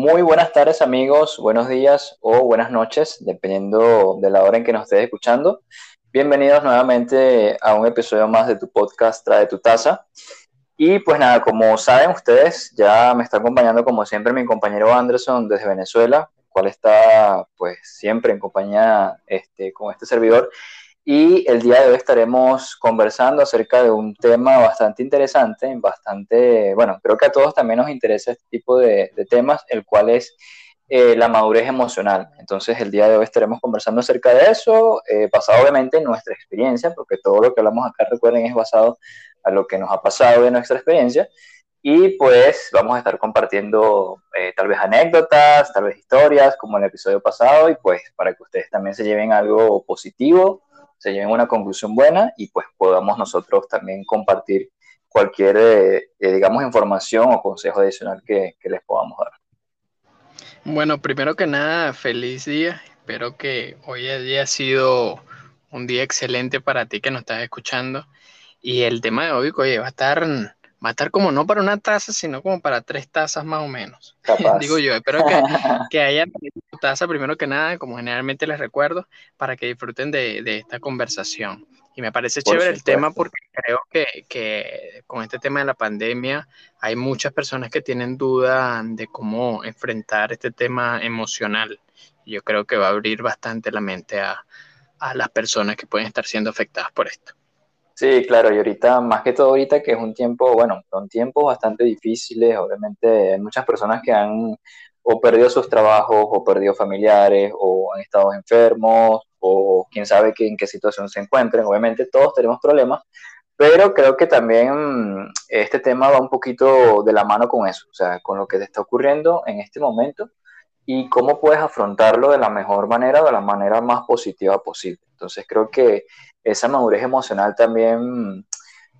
Muy buenas tardes amigos, buenos días o buenas noches, dependiendo de la hora en que nos estés escuchando. Bienvenidos nuevamente a un episodio más de tu podcast Trae tu taza. Y pues nada, como saben ustedes, ya me está acompañando como siempre mi compañero Anderson desde Venezuela, el cual está pues siempre en compañía este, con este servidor. Y el día de hoy estaremos conversando acerca de un tema bastante interesante, bastante, bueno, creo que a todos también nos interesa este tipo de, temas, el cual es eh, la madurez emocional. Entonces, el día de hoy estaremos conversando acerca de eso, eh, basado obviamente en nuestra experiencia, porque todo lo que hablamos acá, recuerden, es basado a lo que nos ha pasado de nuestra experiencia. Y pues vamos a estar compartiendo eh, tal vez anécdotas, tal vez historias, como en el episodio pasado, y pues para que ustedes también se lleven algo positivo se lleven una conclusión buena y pues podamos nosotros también compartir cualquier, eh, eh, digamos, información o consejo adicional que, que, les podamos dar. Bueno, primero que nada, feliz día. Espero que hoy haya sido un día excelente para ti que nos estás escuchando. Y el tema de hoy, oye, va a estar va a estar como no para una taza, sino como para tres tazas más o menos. Digo yo, espero que, que hayan taza primero que nada, como generalmente les recuerdo, para que disfruten de, de esta conversación. Y me parece chévere el tema porque creo que, que, con este tema de la pandemia hay muchas personas que tienen duda de cómo enfrentar este tema emocional. Yo creo que va a abrir bastante la mente a, a las personas que pueden estar siendo afectadas por esto. Sí, claro, y ahorita, más que todo ahorita, que es un tiempo, bueno, son tiempos bastante difíciles, obviamente hay muchas personas que han o perdido sus trabajos, o perdido familiares, o han estado enfermos, o quién sabe en qué situación se encuentren, obviamente todos tenemos problemas, pero creo que también este tema va un poquito de la mano con eso, o sea, con lo que te está ocurriendo en este momento y cómo puedes afrontarlo de la mejor manera, de la manera más positiva posible. Entonces creo que esa madurez emocional también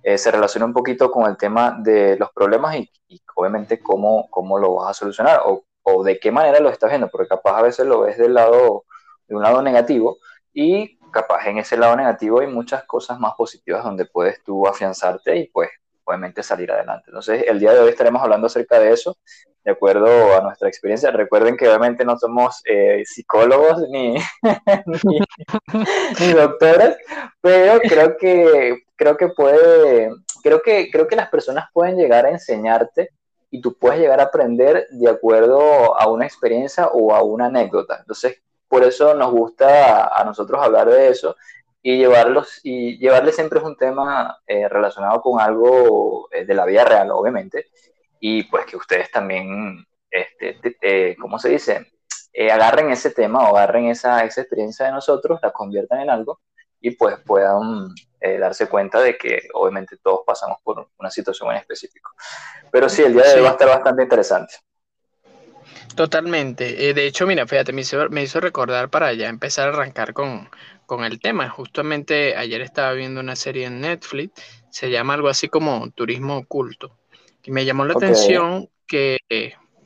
eh, se relaciona un poquito con el tema de los problemas y, obviamente cómo, cómo, lo vas a solucionar o, o, de qué manera lo estás viendo, porque capaz a veces lo ves del lado, de un lado negativo y capaz en ese lado negativo hay muchas cosas más positivas donde puedes tú afianzarte y pues obviamente salir adelante. Entonces el día de hoy estaremos hablando acerca de eso de acuerdo a nuestra experiencia. Recuerden que obviamente no somos eh, psicólogos ni, ni, doctores, pero creo que, creo que puede, creo que, creo que las personas pueden llegar a enseñarte y tú puedes llegar a aprender de acuerdo a una experiencia o a una anécdota. Entonces, por eso nos gusta a nosotros hablar de eso y llevarlos y llevarles siempre es un tema eh, relacionado con algo eh, de la vida real, obviamente, y pues que ustedes también, este, ¿cómo se dice? Eh, agarren ese tema o agarren esa, esa, experiencia de nosotros, la conviertan en algo y pues puedan eh, darse cuenta de que obviamente todos pasamos por una situación en específico. Pero sí, el día de hoy va a estar bastante interesante. Totalmente. Eh, de hecho, mira, fíjate, me hizo, me hizo recordar para ya empezar a arrancar con, con el tema. Justamente ayer estaba viendo una serie en Netflix, se llama algo así como Turismo Oculto. Y me llamó la atención que,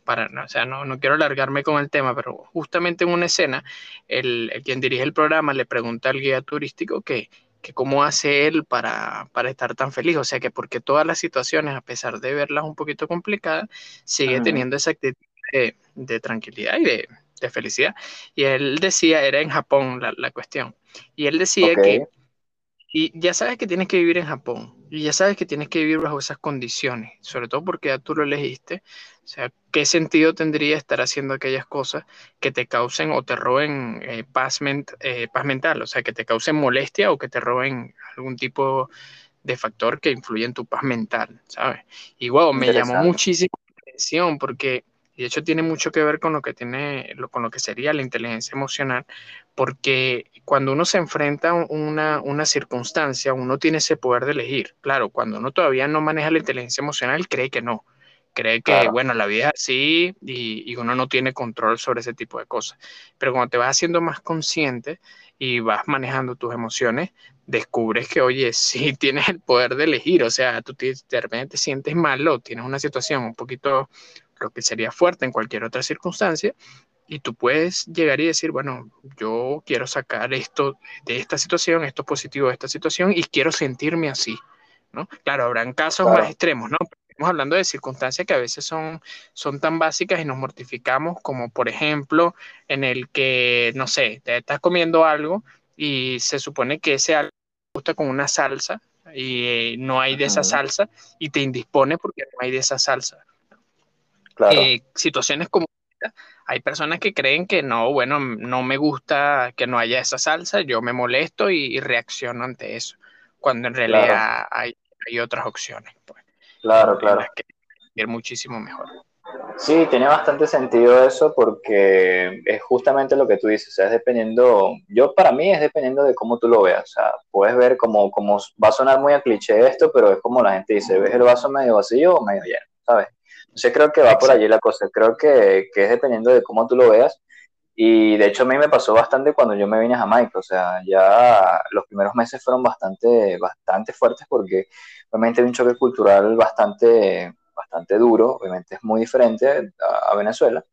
para, o sea, no, no, quiero alargarme con el tema, pero justamente en una escena, el, quien dirige el programa le pregunta al guía turístico que, que cómo hace él para, para, estar tan feliz, o sea, que porque todas las situaciones, a pesar de verlas un poquito complicadas, sigue teniendo esa actitud de, tranquilidad y de, de, felicidad. Y él decía, era en Japón la, la cuestión, y él decía que y ya sabes que tienes que vivir en Japón. Y ya sabes que tienes que vivir bajo esas condiciones. Sobre todo porque ya tú lo elegiste. O sea, ¿qué sentido tendría estar haciendo aquellas cosas que te causen o te roben eh, paz, eh, paz mental? O sea, que te causen molestia o que te roben algún tipo de factor que influye en tu paz mental, ¿sabes? Y wow, me llamó muchísimo la atención porque y de hecho tiene mucho que ver con lo que tiene, con lo que sería la inteligencia emocional, porque cuando uno se enfrenta a una, una circunstancia, uno tiene ese poder de elegir. Claro, cuando uno todavía no maneja la inteligencia emocional, cree que no. Cree que, bueno, la vida es así y, y, uno no tiene control sobre ese tipo de cosas. Pero cuando te vas haciendo más consciente y vas manejando tus emociones, descubres que, oye, sí tienes el poder de elegir. O sea, tú te, de repente te sientes mal o tienes una situación un poquito lo que sería fuerte en cualquier otra circunstancia, y tú puedes llegar y decir, bueno, yo quiero sacar esto de esta situación, esto positivo de esta situación, y quiero sentirme así, ¿no? Claro, habrán casos más extremos, ¿no? estamos hablando de circunstancias que a veces son, son tan básicas y nos mortificamos, como por ejemplo en el que, no sé, te estás comiendo algo y se supone que ese algo gusta con una salsa y eh, no hay de esa salsa y te indispone porque no hay de esa salsa. Claro. Eh, situaciones como hay personas que creen que no, bueno, no me gusta que no haya esa salsa, yo me molesto y, reacciono ante eso, cuando en realidad hay, hay, otras opciones. Pues, claro, claro. que ir muchísimo mejor. Sí, tiene bastante sentido eso porque es justamente lo que tú dices, o sea, es dependiendo, yo para mí es dependiendo de cómo tú lo veas, o sea, puedes ver como, como va a sonar muy a cliché esto, pero es como la gente dice, ¿ves el vaso medio vacío o medio lleno? ¿Sabes? Entonces creo que va por allí la cosa, creo que, que es dependiendo de cómo tú lo veas. Y de hecho a mí me pasó bastante cuando yo me vine a Jamaica, o sea, ya los primeros meses fueron bastante, bastante fuertes porque obviamente hay un choque cultural bastante bastante duro, obviamente es muy diferente a, Venezuela,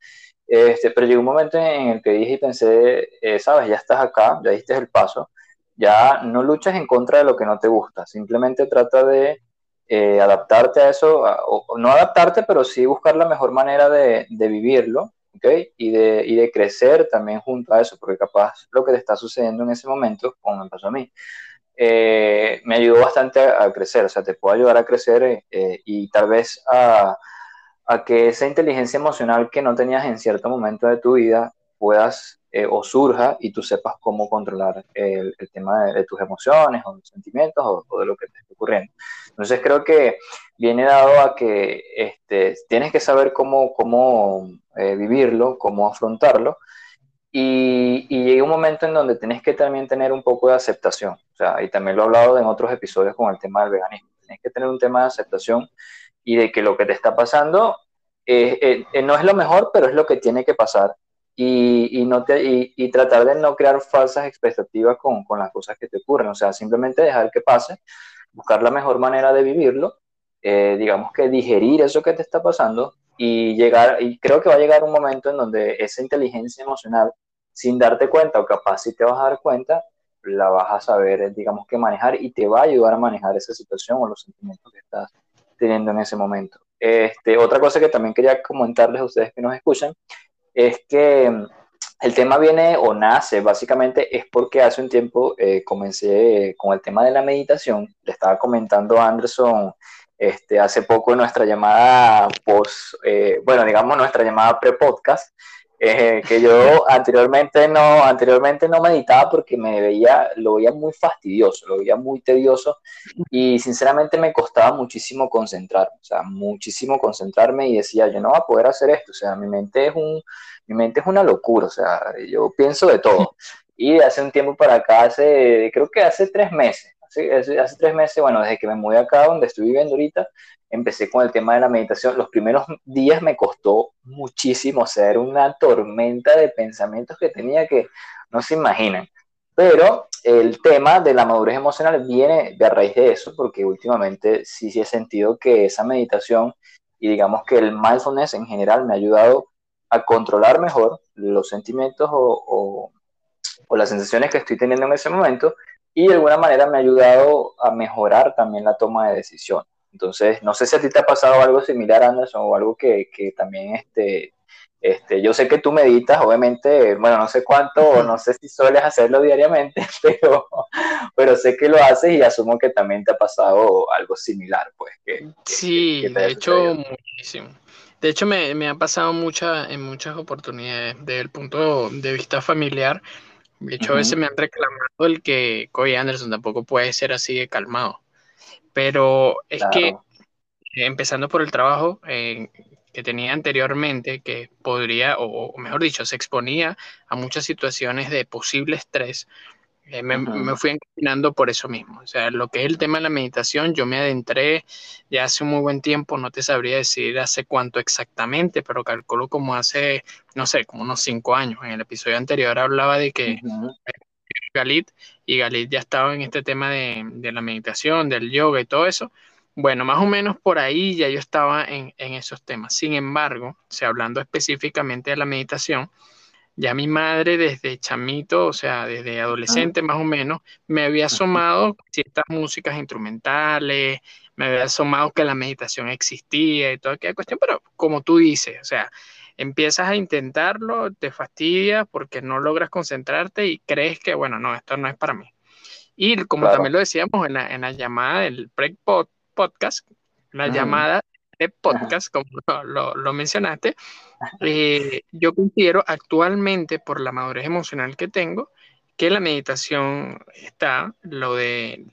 este, pero llegó un momento en el que dije y pensé, eh, sabes, ya estás acá, ya diste el paso, ya no luchas en contra de lo que no te gusta, simplemente trata de eh, adaptarte a eso, o, no adaptarte, pero sí buscar la mejor manera de, vivirlo, ¿ok? Y de, crecer también junto a eso, porque capaz lo que te está sucediendo en ese momento, como me pasó a mí, eh, me ayudó bastante a, crecer, o sea, te puedo ayudar a crecer eh, y tal vez a, que esa inteligencia emocional que no tenías en cierto momento de tu vida puedas o surja y tú sepas cómo controlar el, tema de, tus emociones o sentimientos o, de lo que te está ocurriendo. Entonces creo que viene dado a que este, tienes que saber cómo, cómo vivirlo, cómo afrontarlo y, y, llega un momento en donde tienes que también tener un poco de aceptación. O sea, y también lo he hablado en otros episodios con el tema del veganismo. Tienes que tener un tema de aceptación y de que lo que te está pasando eh, eh, no es lo mejor, pero es lo que tiene que pasar. Y, y no te, y, tratar de no crear falsas expectativas con, con, las cosas que te ocurren. O sea, simplemente dejar que pase, buscar la mejor manera de vivirlo, eh, digamos que digerir eso que te está pasando y llegar, y creo que va a llegar un momento en donde esa inteligencia emocional, sin darte cuenta o capaz si te vas a dar cuenta, la vas a saber, digamos que manejar y te va a ayudar a manejar esa situación o los sentimientos que estás teniendo en ese momento. Este, otra cosa que también quería comentarles a ustedes que nos escuchan es que mm, el tema viene o nace básicamente es porque hace un tiempo eh, comencé con el tema de la meditación. Le estaba comentando a Anderson este, hace poco en nuestra llamada post, eh, bueno, digamos nuestra llamada pre-podcast, que yo anteriormente no, anteriormente no meditaba porque me veía, lo veía muy fastidioso, lo veía muy tedioso y sinceramente me costaba muchísimo concentrarme, o sea, muchísimo concentrarme y decía, yo no voy a poder hacer esto, o sea, mi mente es un, mi mente es una locura, o sea, yo pienso de todo. Y hace un tiempo para acá, hace, creo que hace tres meses, hace, tres meses, bueno, desde que me mudé acá donde estoy viviendo ahorita, empecé con el tema de la meditación. Los primeros días me costó muchísimo, o sea, era una tormenta de pensamientos que tenía que no se imaginan. Pero el tema de la madurez emocional viene de a raíz de eso, porque últimamente sí, sí he sentido que esa meditación y digamos que el mindfulness en general me ha ayudado a controlar mejor los sentimientos o, o las sensaciones que estoy teniendo en ese momento y de alguna manera me ha ayudado a mejorar también la toma de decisión. Entonces, no sé si a ti te ha pasado algo similar, Anderson, o algo que, que también, este, este, yo sé que tú meditas, obviamente, bueno, no sé cuánto, no sé si sueles hacerlo diariamente, pero, pero sé que lo haces y asumo que también te ha pasado algo similar, pues. Que, sí, de hecho, muchísimo. De hecho, me, me ha pasado mucha, en muchas oportunidades desde el punto de vista familiar de hecho, a veces me han reclamado el que Coy Anderson tampoco puede ser así de calmado. Pero es que, eh, empezando por el trabajo eh, que tenía anteriormente, que podría, o, mejor dicho, se exponía a muchas situaciones de posible estrés, eh, me, fui encaminando por eso mismo. O sea, lo que es el tema de la meditación, yo me adentré ya hace un muy buen tiempo, no te sabría decir hace cuánto exactamente, pero calculo como hace, no sé, como unos cinco años. En el episodio anterior hablaba de que Galit y Galit ya estaba en este tema de, de, la meditación, del yoga y todo eso. Bueno, más o menos por ahí ya yo estaba en, en esos temas. Sin embargo, o hablando específicamente de la meditación, ya mi madre desde chamito, o sea, desde adolescente más o menos, me había asomado ciertas músicas instrumentales, me había asomado que la meditación existía y toda aquella cuestión, pero como tú dices, o sea, empiezas a intentarlo, te fastidias porque no logras concentrarte y crees que, bueno, no, esto no es para mí. Y como también lo decíamos en la, en la llamada del pre-podcast, la llamada de podcast, como lo, lo, mencionaste, eh, yo considero actualmente, por la madurez emocional que tengo, que la meditación está, lo de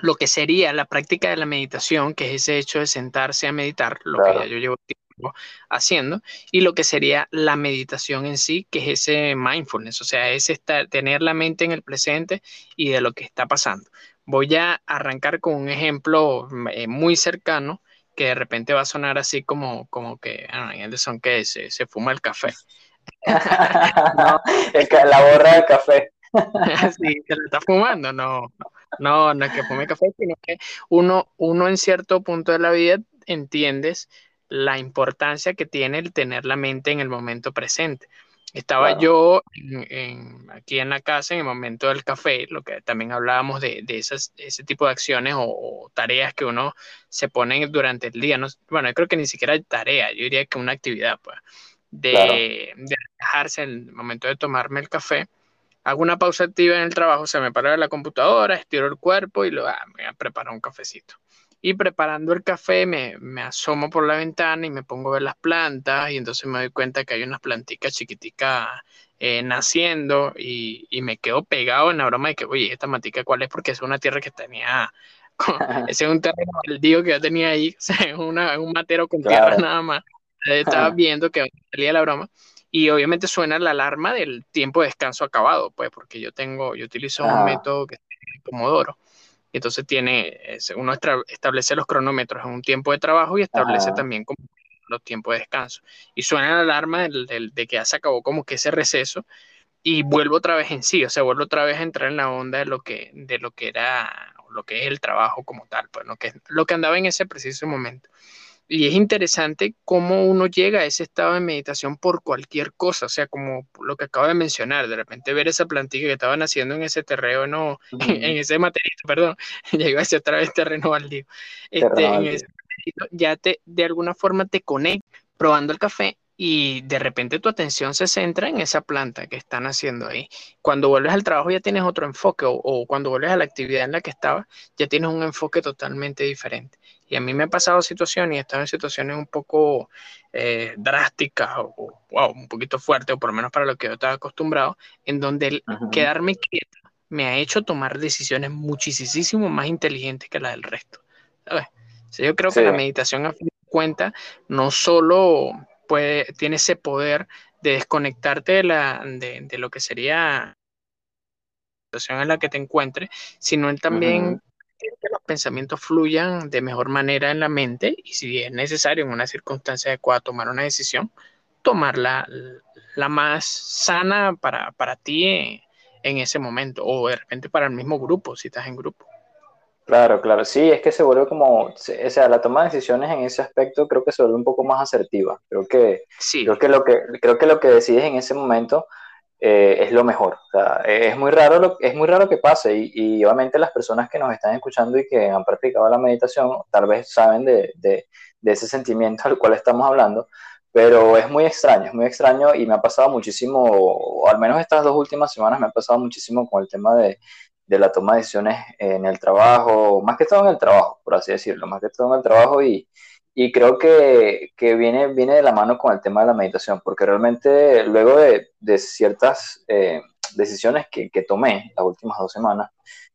lo que sería la práctica de la meditación, que es ese hecho de sentarse a meditar, lo que ya yo llevo tiempo haciendo, y lo que sería la meditación en sí, que es ese mindfulness, o sea, es estar, tener la mente en el presente y de lo que está pasando. Voy a arrancar con un ejemplo eh, muy cercano que de repente va a sonar así como, como que ah, Anderson que se, se fuma el café. no, la borra del café. sí, se lo está fumando, no, no, no es que fume café, sino que uno, uno en cierto punto de la vida entiendes la importancia que tiene el tener la mente en el momento presente. Estaba yo aquí en la casa en el momento del café, lo que también hablábamos de, esas, ese tipo de acciones o, tareas que uno se pone durante el día. No, bueno, yo creo que ni siquiera hay tarea, yo diría que una actividad, pues, de, de relajarse en el momento de tomarme el café. Hago una pausa activa en el trabajo, se me para la computadora, estiro el cuerpo y lo, ah, me preparar un cafecito. Y preparando el café me, asomo por la ventana y me pongo a ver las plantas y entonces me doy cuenta que hay unas plantitas chiquiticas eh, naciendo y, me quedo pegado en la broma de que, oye, esta matica cuál es porque es una tierra que tenía, ese es un terreno baldío que yo tenía ahí, es un matero con tierra nada más. Estaba viendo que salía la broma y obviamente suena la alarma del tiempo de descanso acabado, pues porque yo tengo, yo utilizo un método que es Pomodoro entonces tiene, uno establece los cronómetros en un tiempo de trabajo y establece también como los tiempos de descanso. Y suena la alarma de, que ya se acabó como que ese receso y vuelvo otra vez en sí, o sea, vuelvo otra vez a entrar en la onda de lo que, de lo que era, lo que es el trabajo como tal, pues lo que, lo que andaba en ese preciso momento. Y es interesante cómo uno llega a ese estado de meditación por cualquier cosa, o sea, como lo que acabo de mencionar, de repente ver esa plantilla que estaban haciendo en ese terreno, en ese material, perdón, ya iba hacia otra vez terreno baldío, este, en ese ya te, de alguna forma te conecta probando el café y de repente tu atención se centra en esa planta que están haciendo ahí. Cuando vuelves al trabajo ya tienes otro enfoque o, o cuando vuelves a la actividad en la que estabas ya tienes un enfoque totalmente diferente. Y a mí me han pasado situaciones y he estado en situaciones un poco eh, drásticas o, un poquito fuertes, o por lo menos para lo que yo estaba acostumbrado, en donde el quedarme quieto me ha hecho tomar decisiones muchísimo más inteligentes que las del resto. yo creo que la meditación a fin de cuentas no solo puede, tiene ese poder de desconectarte de, la, de, lo que sería la situación en la que te encuentres, sino él también que los pensamientos fluyan de mejor manera en la mente y si es necesario en una circunstancia adecuada tomar una decisión, tomar la, más sana para, para ti en, ese momento o de repente para el mismo grupo, si estás en grupo. Claro, claro, sí, es que se vuelve como, o sea, la toma de decisiones en ese aspecto creo que se vuelve un poco más asertiva. Creo que, sí. creo que lo que, creo que lo que decides en ese momento eh, es lo mejor. O sea, es, muy raro lo, es muy raro que pase y, obviamente las personas que nos están escuchando y que han practicado la meditación tal vez saben de, de, ese sentimiento al cual estamos hablando, pero es muy extraño, es muy extraño y me ha pasado muchísimo, o al menos estas dos últimas semanas me ha pasado muchísimo con el tema de, de la toma de decisiones en el trabajo, más que todo en el trabajo, por así decirlo, más que todo en el trabajo y, y creo que, que, viene, viene de la mano con el tema de la meditación, porque realmente luego de, de ciertas eh, decisiones que, que, tomé las últimas dos semanas,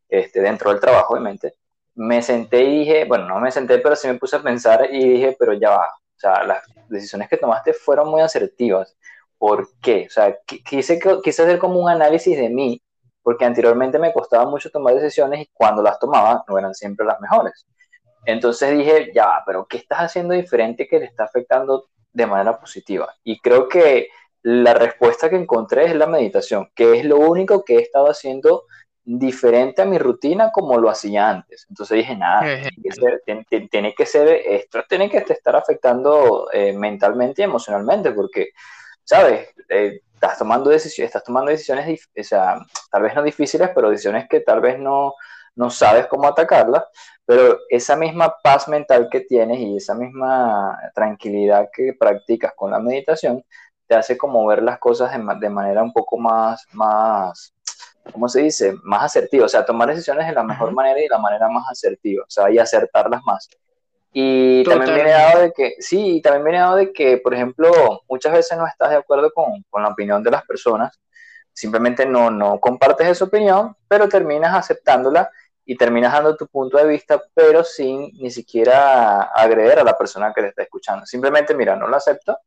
este, dentro del trabajo, obviamente, me senté y dije, bueno, no me senté, pero sí me puse a pensar y dije, pero ya va, o sea, las decisiones que tomaste fueron muy asertivas. ¿Por qué? O sea, quise, quise hacer como un análisis de mí, porque anteriormente me costaba mucho tomar decisiones y cuando las tomaba no eran siempre las mejores. Entonces dije, ya, pero ¿qué estás haciendo diferente que le está afectando de manera positiva? Y creo que la respuesta que encontré es la meditación, que es lo único que he estado haciendo diferente a mi rutina como lo hacía antes. Entonces dije, nada, tiene que ser, esto tiene que estar afectando eh, mentalmente y emocionalmente, porque, ¿sabes? Eh, estás tomando decisiones, estás tomando decisiones, o sea, tal vez no difíciles, pero decisiones que tal vez no, no sabes cómo atacarlas, pero esa misma paz mental que tienes y esa misma tranquilidad que practicas con la meditación te hace como ver las cosas de, manera un poco más, más, ¿cómo se dice? Más asertiva, o sea, tomar decisiones de la mejor manera y de la manera más asertiva, o sea, y acertarlas más. Y también viene dado de que, sí, también viene dado de que, por ejemplo, muchas veces no estás de acuerdo con, con la opinión de las personas, simplemente no, no compartes esa opinión, pero terminas aceptándola y terminas dando tu punto de vista, pero sin ni siquiera agredir a la persona que te está escuchando. Simplemente, mira, no lo acepto,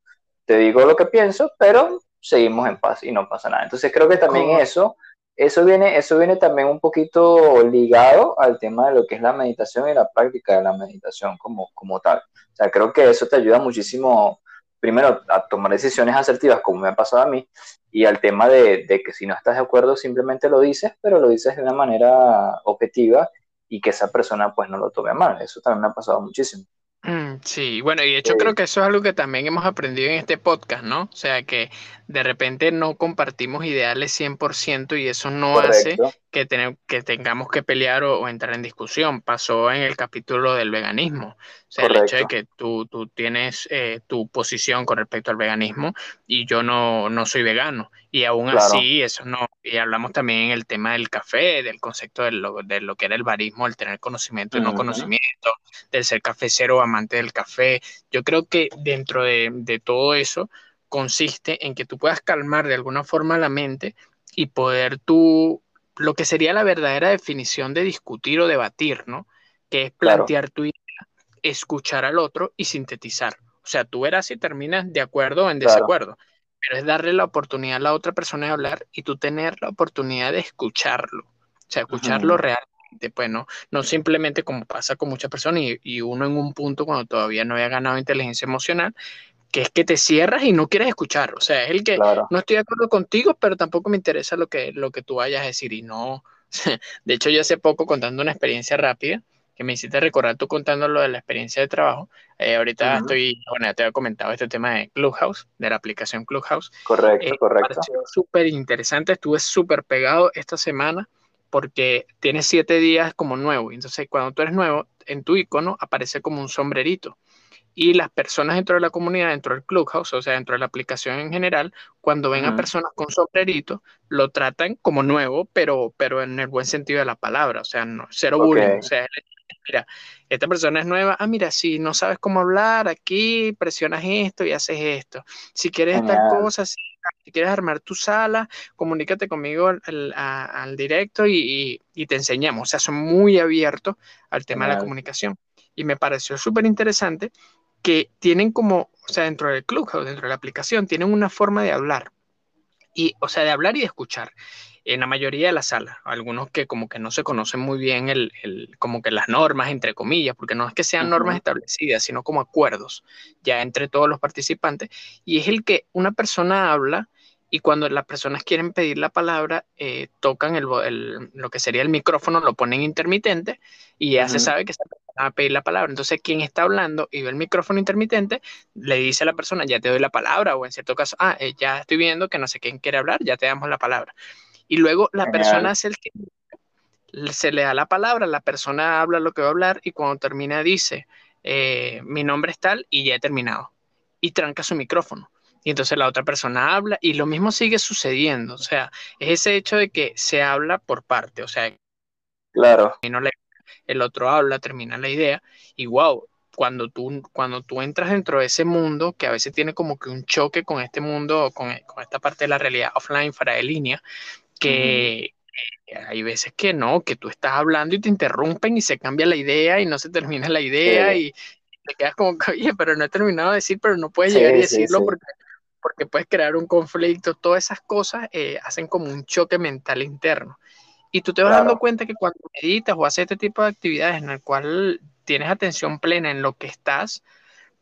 te digo lo que pienso, pero seguimos en paz y no pasa nada. Entonces creo que también eso eso viene, eso viene también un poquito ligado al tema de lo que es la meditación y la práctica de la meditación como, como tal. O sea, creo que eso te ayuda muchísimo, primero, a tomar decisiones asertivas, como me ha pasado a mí, y al tema de, de que si no estás de acuerdo, simplemente lo dices, pero lo dices de una manera objetiva y que esa persona pues no lo tome mal. Eso también me ha pasado muchísimo. Mm, sí, bueno, y de hecho creo que eso es algo que también hemos aprendido en este podcast, ¿no? O sea, que de repente no compartimos ideales 100% y eso no hace que, que tengamos que pelear o, entrar en discusión. Pasó en el capítulo del veganismo. O sea, el hecho de que tú, tú tienes eh, tu posición con respecto al veganismo y yo no, no soy vegano. Y aún así, eso no. Y hablamos también en el tema del café, del concepto de lo, de lo que era el barismo, el tener conocimiento y no conocimiento, del ser cafecero o amante del café. Yo creo que dentro de, de todo eso consiste en que tú puedas calmar de alguna forma la mente y poder tú, lo que sería la verdadera definición de discutir o debatir, ¿no? Que es plantear tu idea, escuchar al otro y sintetizar. O sea, tú verás si terminas de acuerdo o en desacuerdo, pero es darle la oportunidad a la otra persona de hablar y tú tener la oportunidad de escucharlo. O sea, escucharlo realmente, pues no, no simplemente como pasa con muchas personas y, y, uno en un punto cuando todavía no había ganado inteligencia emocional, que es que te cierras y no quieres escuchar. O sea, es el que no estoy de acuerdo contigo, pero tampoco me interesa lo que, lo que tú vayas a decir. Y no, de hecho, yo hace poco contando una experiencia rápida, que me hiciste recordar tú contando lo de la experiencia de trabajo. Eh, ahorita estoy, bueno, ya te había comentado este tema de Clubhouse, de la aplicación Clubhouse. Correcto, eh, correcto. súper interesante, estuve súper pegado esta semana porque tiene siete días como nuevo. Entonces, cuando tú eres nuevo, en tu icono aparece como un sombrerito y las personas dentro de la comunidad, dentro del Clubhouse, o sea, dentro de la aplicación en general, cuando ven a personas con sombrerito, lo tratan como nuevo, pero, pero en el buen sentido de la palabra, o sea, no, cero bullying, o sea, mira, esta persona es nueva, ah, mira, si no sabes cómo hablar, aquí presionas esto y haces esto. Si quieres estas cosas, si, quieres armar tu sala, comunícate conmigo al, directo y, te enseñamos. O sea, son muy abiertos al tema de la comunicación. Y me pareció súper interesante que tienen como, o sea, dentro del Clubhouse, dentro de la aplicación, tienen una forma de hablar. Y, o sea, de hablar y de escuchar. En la mayoría de las salas, algunos que como que no se conocen muy bien el, el como que las normas, entre comillas, porque no es que sean normas establecidas, sino como acuerdos ya entre todos los participantes. Y es el que una persona habla y cuando las personas quieren pedir la palabra, eh, tocan el, lo que sería el micrófono, lo ponen intermitente y ya se sabe que esa persona va a pedir la palabra. Entonces, quien está hablando y ve el micrófono intermitente, le dice a la persona, ya te doy la palabra, o en cierto caso, ah, eh, ya estoy viendo que no sé quién quiere hablar, ya te damos la palabra. Y luego la persona hace el que se le da la palabra, la persona habla lo que va a hablar y cuando termina dice, eh, mi nombre es tal y ya he terminado. Y tranca su micrófono y entonces la otra persona habla y lo mismo sigue sucediendo. O sea, es ese hecho de que se habla por parte, o sea, claro. el otro habla, termina la idea y wow, cuando tú, cuando tú entras dentro de ese mundo, que a veces tiene como que un choque con este mundo, con, con esta parte de la realidad offline, fuera de línea, que, hay veces que no, que tú estás hablando y te interrumpen y se cambia la idea y no se termina la idea y, te quedas como, oye, pero no he terminado de decir, pero no puedes llegar y decirlo porque porque puedes crear un conflicto, todas esas cosas eh, hacen como un choque mental interno. Y tú te vas dando cuenta que cuando meditas o haces este tipo de actividades en el cual tienes atención plena en lo que estás,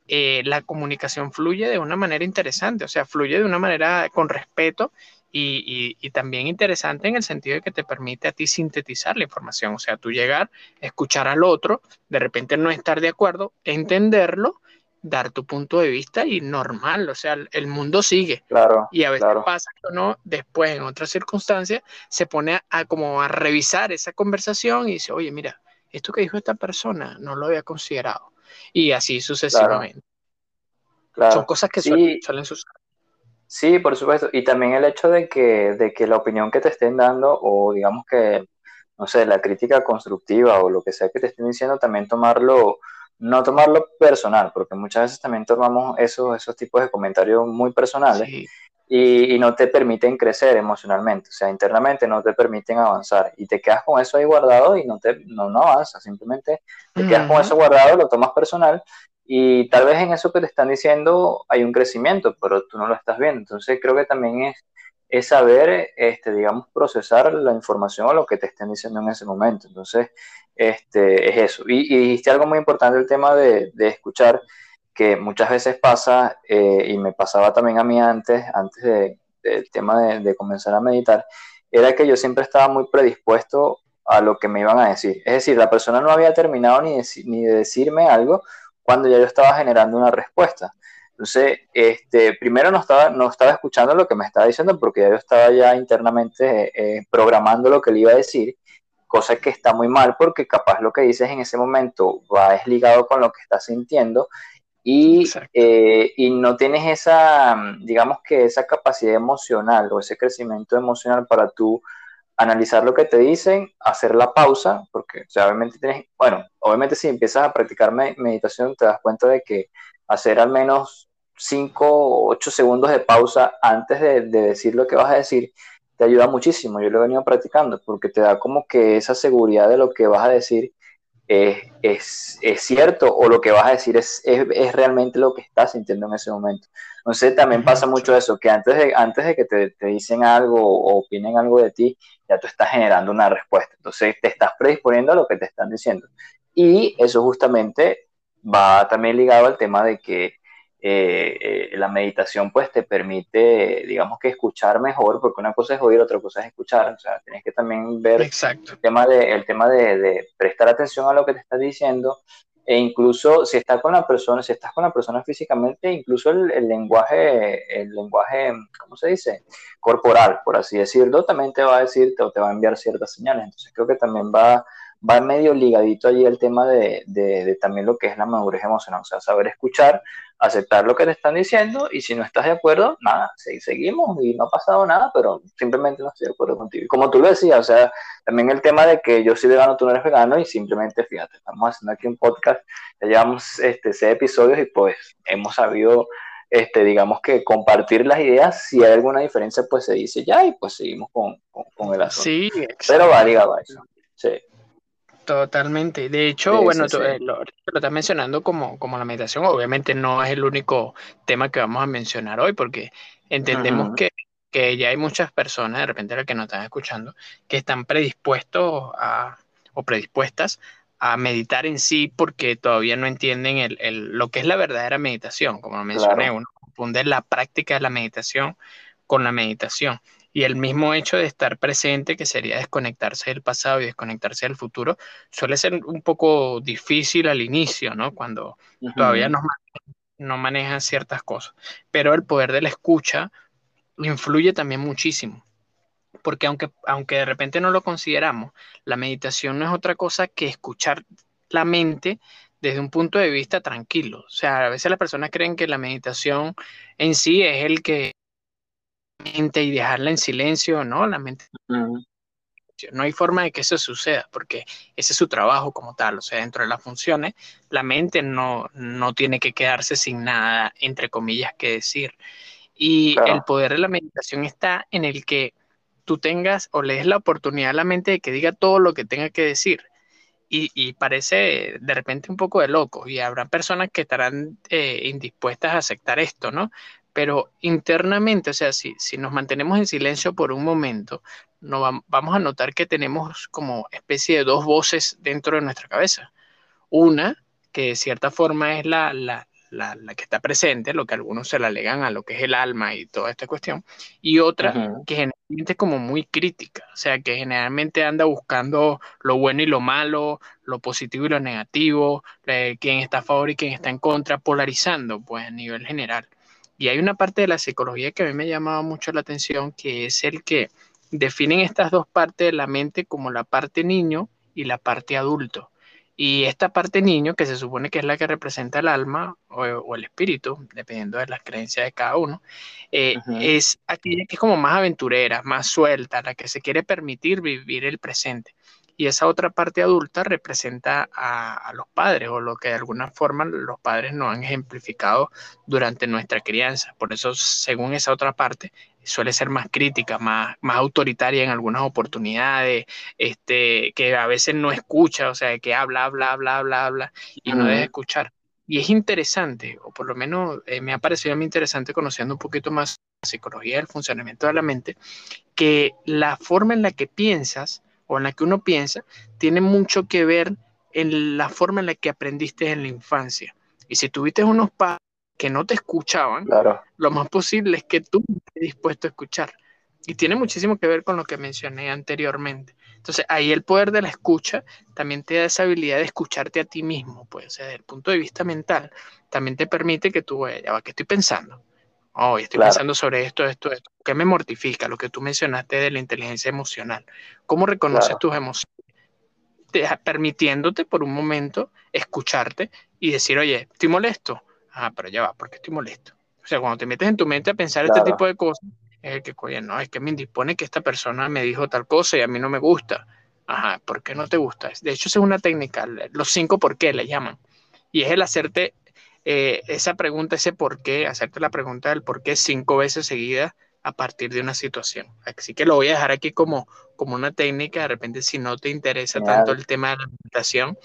eh, la comunicación fluye de una manera interesante, o sea, fluye de una manera con respeto y, y, también interesante en el sentido de que te permite a ti sintetizar la información, o sea, tú llegar, escuchar al otro, de repente no estar de acuerdo, entenderlo dar tu punto de vista y normal, o sea, el mundo sigue. Claro. Y a veces claro. pasa que uno después, en otras circunstancias, se pone a, como a revisar esa conversación y dice, oye, mira, esto que dijo esta persona no lo había considerado. Y así sucesivamente. Claro. Son cosas que Sí. suelen, suelen suceder. Sí, por supuesto. Y también el hecho de que, de que la opinión que te estén dando, o digamos que, no sé, la crítica constructiva o lo que sea que te estén diciendo, también tomarlo, no tomarlo personal, porque muchas veces también tomamos esos, esos tipos de comentarios muy personales Sí, y, y no te permiten crecer emocionalmente, o sea, internamente no te permiten avanzar y te quedas con eso ahí guardado y no, te, no, no avanzas, simplemente te quedas con eso guardado, lo tomas personal y tal vez en eso que te están diciendo hay un crecimiento, pero tú no lo estás viendo. Entonces creo que también es, es saber, este, digamos, procesar la información o lo que te estén diciendo en ese momento. Entonces, este, es eso. Y, y dijiste algo muy importante, el tema de, de escuchar, que muchas veces pasa, eh, y me pasaba también a mí antes, antes de- del tema de, de comenzar a meditar, era que yo siempre estaba muy predispuesto a lo que me iban a decir. Es decir, la persona no había terminado ni, ni de decirme algo cuando ya yo estaba generando una respuesta. Entonces, este, primero no estaba, no estaba escuchando lo que me estaba diciendo porque ya yo estaba ya internamente eh, programando lo que le iba a decir, cosa que está muy mal porque capaz lo que dices en ese momento va es ligado con lo que estás sintiendo y, eh, y no tienes esa, digamos que esa capacidad emocional o ese crecimiento emocional para tú analizar lo que te dicen, hacer la pausa, porque obviamente tienes, bueno, obviamente si empiezas a practicar me- meditación te das cuenta de que hacer al menos 5 o 8 segundos de pausa antes de decir lo que vas a decir te ayuda muchísimo. Yo lo he venido practicando porque te da como que esa seguridad de lo que vas a decir es, es, es cierto o lo que vas a decir es, es, es, realmente lo que estás sintiendo en ese momento. Entonces también pasa mucho eso, que antes de, antes de que te, te dicen algo o opinen algo de ti, ya tú estás generando una respuesta. Entonces te estás predisponiendo a lo que te están diciendo. Y eso justamente va también ligado al tema de que eh, eh, la meditación pues te permite, digamos que escuchar mejor, porque una cosa es oír, otra cosa es escuchar, o sea, tienes que también ver Exacto. el tema, de, el tema de, de, prestar atención a lo que te está diciendo, e incluso si estás con la persona, si estás con la persona físicamente, incluso el, el lenguaje, el lenguaje, ¿cómo se dice? Corporal, por así decirlo, también te va a decir o te va a enviar ciertas señales, entonces creo que también va va medio ligadito allí el tema de, de, de, también lo que es la madurez emocional, o sea, saber escuchar, aceptar lo que te están diciendo y si no estás de acuerdo, nada, seguimos y no ha pasado nada, pero simplemente no estoy de acuerdo contigo. Como tú lo decías, o sea, también el tema de que yo soy vegano, tú no eres vegano y simplemente, fíjate, estamos haciendo aquí un podcast, ya llevamos este, seis episodios y pues hemos sabido, este, digamos que compartir las ideas, si hay alguna diferencia, pues se dice ya y pues seguimos con, con, con el asunto. Sí, exacto. Pero va ligado a eso, sí. Totalmente. De hecho, sí, bueno, sí, sí. Lo, lo, estás mencionando como, como la meditación. Obviamente no es el único tema que vamos a mencionar hoy, porque entendemos que, que, ya hay muchas personas, de repente las que nos están escuchando, que están predispuestos a, o predispuestas a meditar en sí porque todavía no entienden el, el, lo que es la verdadera meditación. Como lo mencioné, claro. uno confunde la práctica de la meditación con la meditación. Y el mismo hecho de estar presente, que sería desconectarse del pasado y desconectarse del futuro, suele ser un poco difícil al inicio, ¿no? Cuando uh -huh. todavía no, no manejan ciertas cosas. Pero el poder de la escucha influye también muchísimo. Porque aunque, aunque de repente no lo consideramos, la meditación no es otra cosa que escuchar la mente desde un punto de vista tranquilo. O sea, a veces las personas creen que la meditación en sí es el que mente y dejarla en silencio, ¿no? La mente. No hay forma de que eso suceda, porque ese es su trabajo como tal. O sea, dentro de las funciones, la mente no, no tiene que quedarse sin nada, entre comillas, que decir. Y claro. el poder de la meditación está en el que tú tengas o le des la oportunidad a la mente de que diga todo lo que tenga que decir. Y, y, parece de repente un poco de loco y habrá personas que estarán eh, indispuestas a aceptar esto, ¿no? Pero internamente, o sea, si, si nos mantenemos en silencio por un momento, no va, vamos a notar que tenemos como especie de dos voces dentro de nuestra cabeza. Una, que de cierta forma es la, la, la, que está presente, lo que algunos se la alegan a lo que es el alma y toda esta cuestión, y otra que generalmente es como muy crítica, o sea, que generalmente anda buscando lo bueno y lo malo, lo positivo y lo negativo, eh, quién está a favor y quién está en contra, polarizando, pues a nivel general. Y hay una parte de la psicología que a mí me llamaba mucho la atención, que es el que definen estas dos partes de la mente como la parte niño y la parte adulto. Y esta parte niño, que se supone que es la que representa el alma o, el espíritu, dependiendo de las creencias de cada uno, eh, es aquella que es como más aventurera, más suelta, la que se quiere permitir vivir el presente. Y esa otra parte adulta representa a, a, los padres o lo que de alguna forma los padres nos han ejemplificado durante nuestra crianza. Por eso, según esa otra parte, suele ser más crítica, más, más autoritaria en algunas oportunidades, este, que a veces no escucha, o sea, que habla, habla, habla, habla, habla y no deja escuchar. Y es interesante, o por lo menos eh, me ha parecido a mí interesante conociendo un poquito más la psicología del funcionamiento de la mente, que la forma en la que piensas o en la que uno piensa tiene mucho que ver en la forma en la que aprendiste en la infancia. Y si tuviste unos padres que no te escuchaban, lo más posible es que tú estés dispuesto a escuchar. Y tiene muchísimo que ver con lo que mencioné anteriormente. Entonces, ahí el poder de la escucha también te da esa habilidad de escucharte a ti mismo, pues, o sea, desde el punto de vista mental, también te permite que tú, ya va, ¿qué estoy pensando? Oh, estoy pensando sobre esto, esto, esto. ¿Qué me mortifica? Lo que tú mencionaste de la inteligencia emocional. ¿Cómo reconoces tus emociones? permitiéndote por un momento escucharte y decir, oye, estoy molesto Ah, pero ya va, porque estoy molesto. O sea, cuando te metes en tu mente a pensar este tipo de cosas, es el que, oye, no, es que me indispone que esta persona me dijo tal cosa y a mí no me gusta. Ajá, ¿por qué no te gusta? De hecho, es una técnica, los cinco por qué le llaman. Y es el hacerte eh, esa pregunta, ese por qué, hacerte la pregunta del por qué cinco veces seguidas a partir de una situación. Así que lo voy a dejar aquí como, como una técnica. De repente, si no te interesa tanto el tema de la meditación,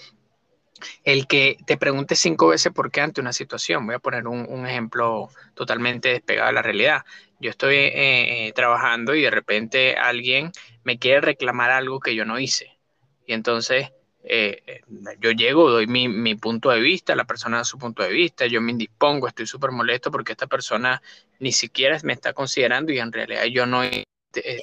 el que te pregunte cinco veces por qué ante una situación. Voy a poner un, ejemplo totalmente despegado de la realidad. Yo estoy eh, eh, trabajando y de repente alguien me quiere reclamar algo que yo no hice. Y entonces eh, yo llego, doy mi, punto de vista, la persona da su punto de vista, yo me indispongo, estoy súper molesto porque esta persona ni siquiera me está considerando y en realidad yo no hice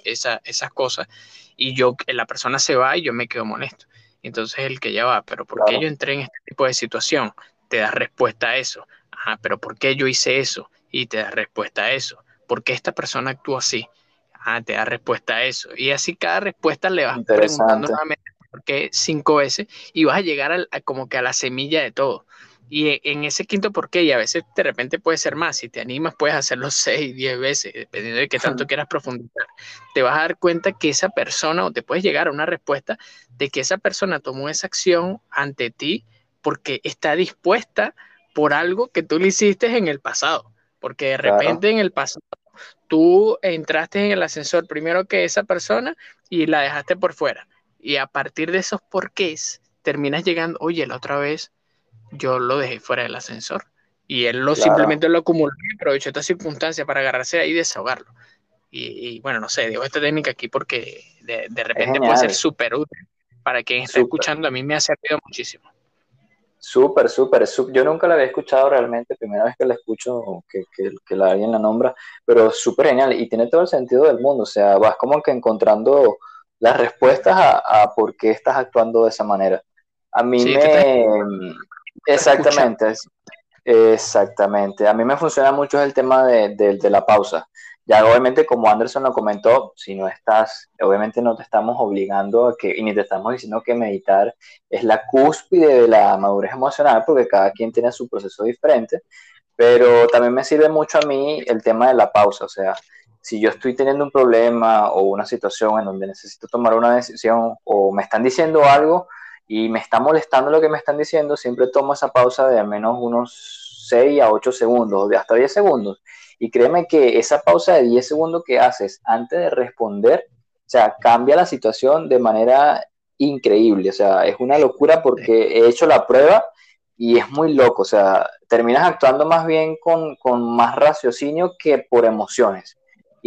esa, esas cosas. Y yo, la persona se va y yo me quedo molesto. Entonces el que ya va, pero ¿por qué yo entré en este tipo de situación? Te das respuesta a eso. Ajá, pero ¿por qué yo hice eso? Y te das respuesta a eso. ¿Por qué esta persona actuó así? Ah, te da respuesta a eso. Y así cada respuesta le vas preguntando nuevamente por qué cinco veces y vas a llegar como que a la semilla de todo. Y e, en ese quinto por qué, y a veces de repente puede ser más, si te animas puedes hacerlo seis, diez veces, dependiendo de qué tanto quieras profundizar, te vas a dar cuenta que esa persona, o te puedes llegar a una respuesta de que esa persona tomó esa acción ante ti porque está dispuesta por algo que tú le hiciste en el pasado, porque de repente en el pasado tú entraste en el ascensor primero que esa persona y la dejaste por fuera. Y a partir de esos porqués, terminas llegando, oye, la otra vez yo lo dejé fuera del ascensor. Y él lo simplemente lo acumuló y aprovechó esta circunstancia para agarrarse ahí y desahogarlo. Y, bueno, no sé, digo esta técnica aquí porque de, repente puede ser súper útil para quien está escuchando. A mí me ha servido muchísimo. Súper, súper. Yo nunca la había escuchado realmente, primera vez que la escucho, que, que, que la, alguien la nombra, pero súper genial y tiene todo el sentido del mundo. O sea, vas como que encontrando las respuestas a, por qué estás actuando de esa manera. A mí me, Exactamente, exactamente. A mí me funciona mucho el tema de, la pausa. Ya obviamente, como Anderson lo comentó, si no estás, obviamente no te estamos obligando a que, y ni te estamos diciendo que meditar es la cúspide de la madurez emocional, porque cada quien tiene su proceso diferente, pero también me sirve mucho a mí el tema de la pausa, o sea, si yo estoy teniendo un problema o una situación en donde necesito tomar una decisión o me están diciendo algo, y me está molestando lo que me están diciendo, siempre tomo esa pausa de al menos unos 6 a 8 segundos, de hasta 10 segundos. Y créeme que esa pausa de 10 segundos que haces antes de responder, o sea, cambia la situación de manera increíble. O sea, es una locura porque he hecho la prueba y es muy loco. O sea, terminas actuando más bien con, con más raciocinio que por emociones.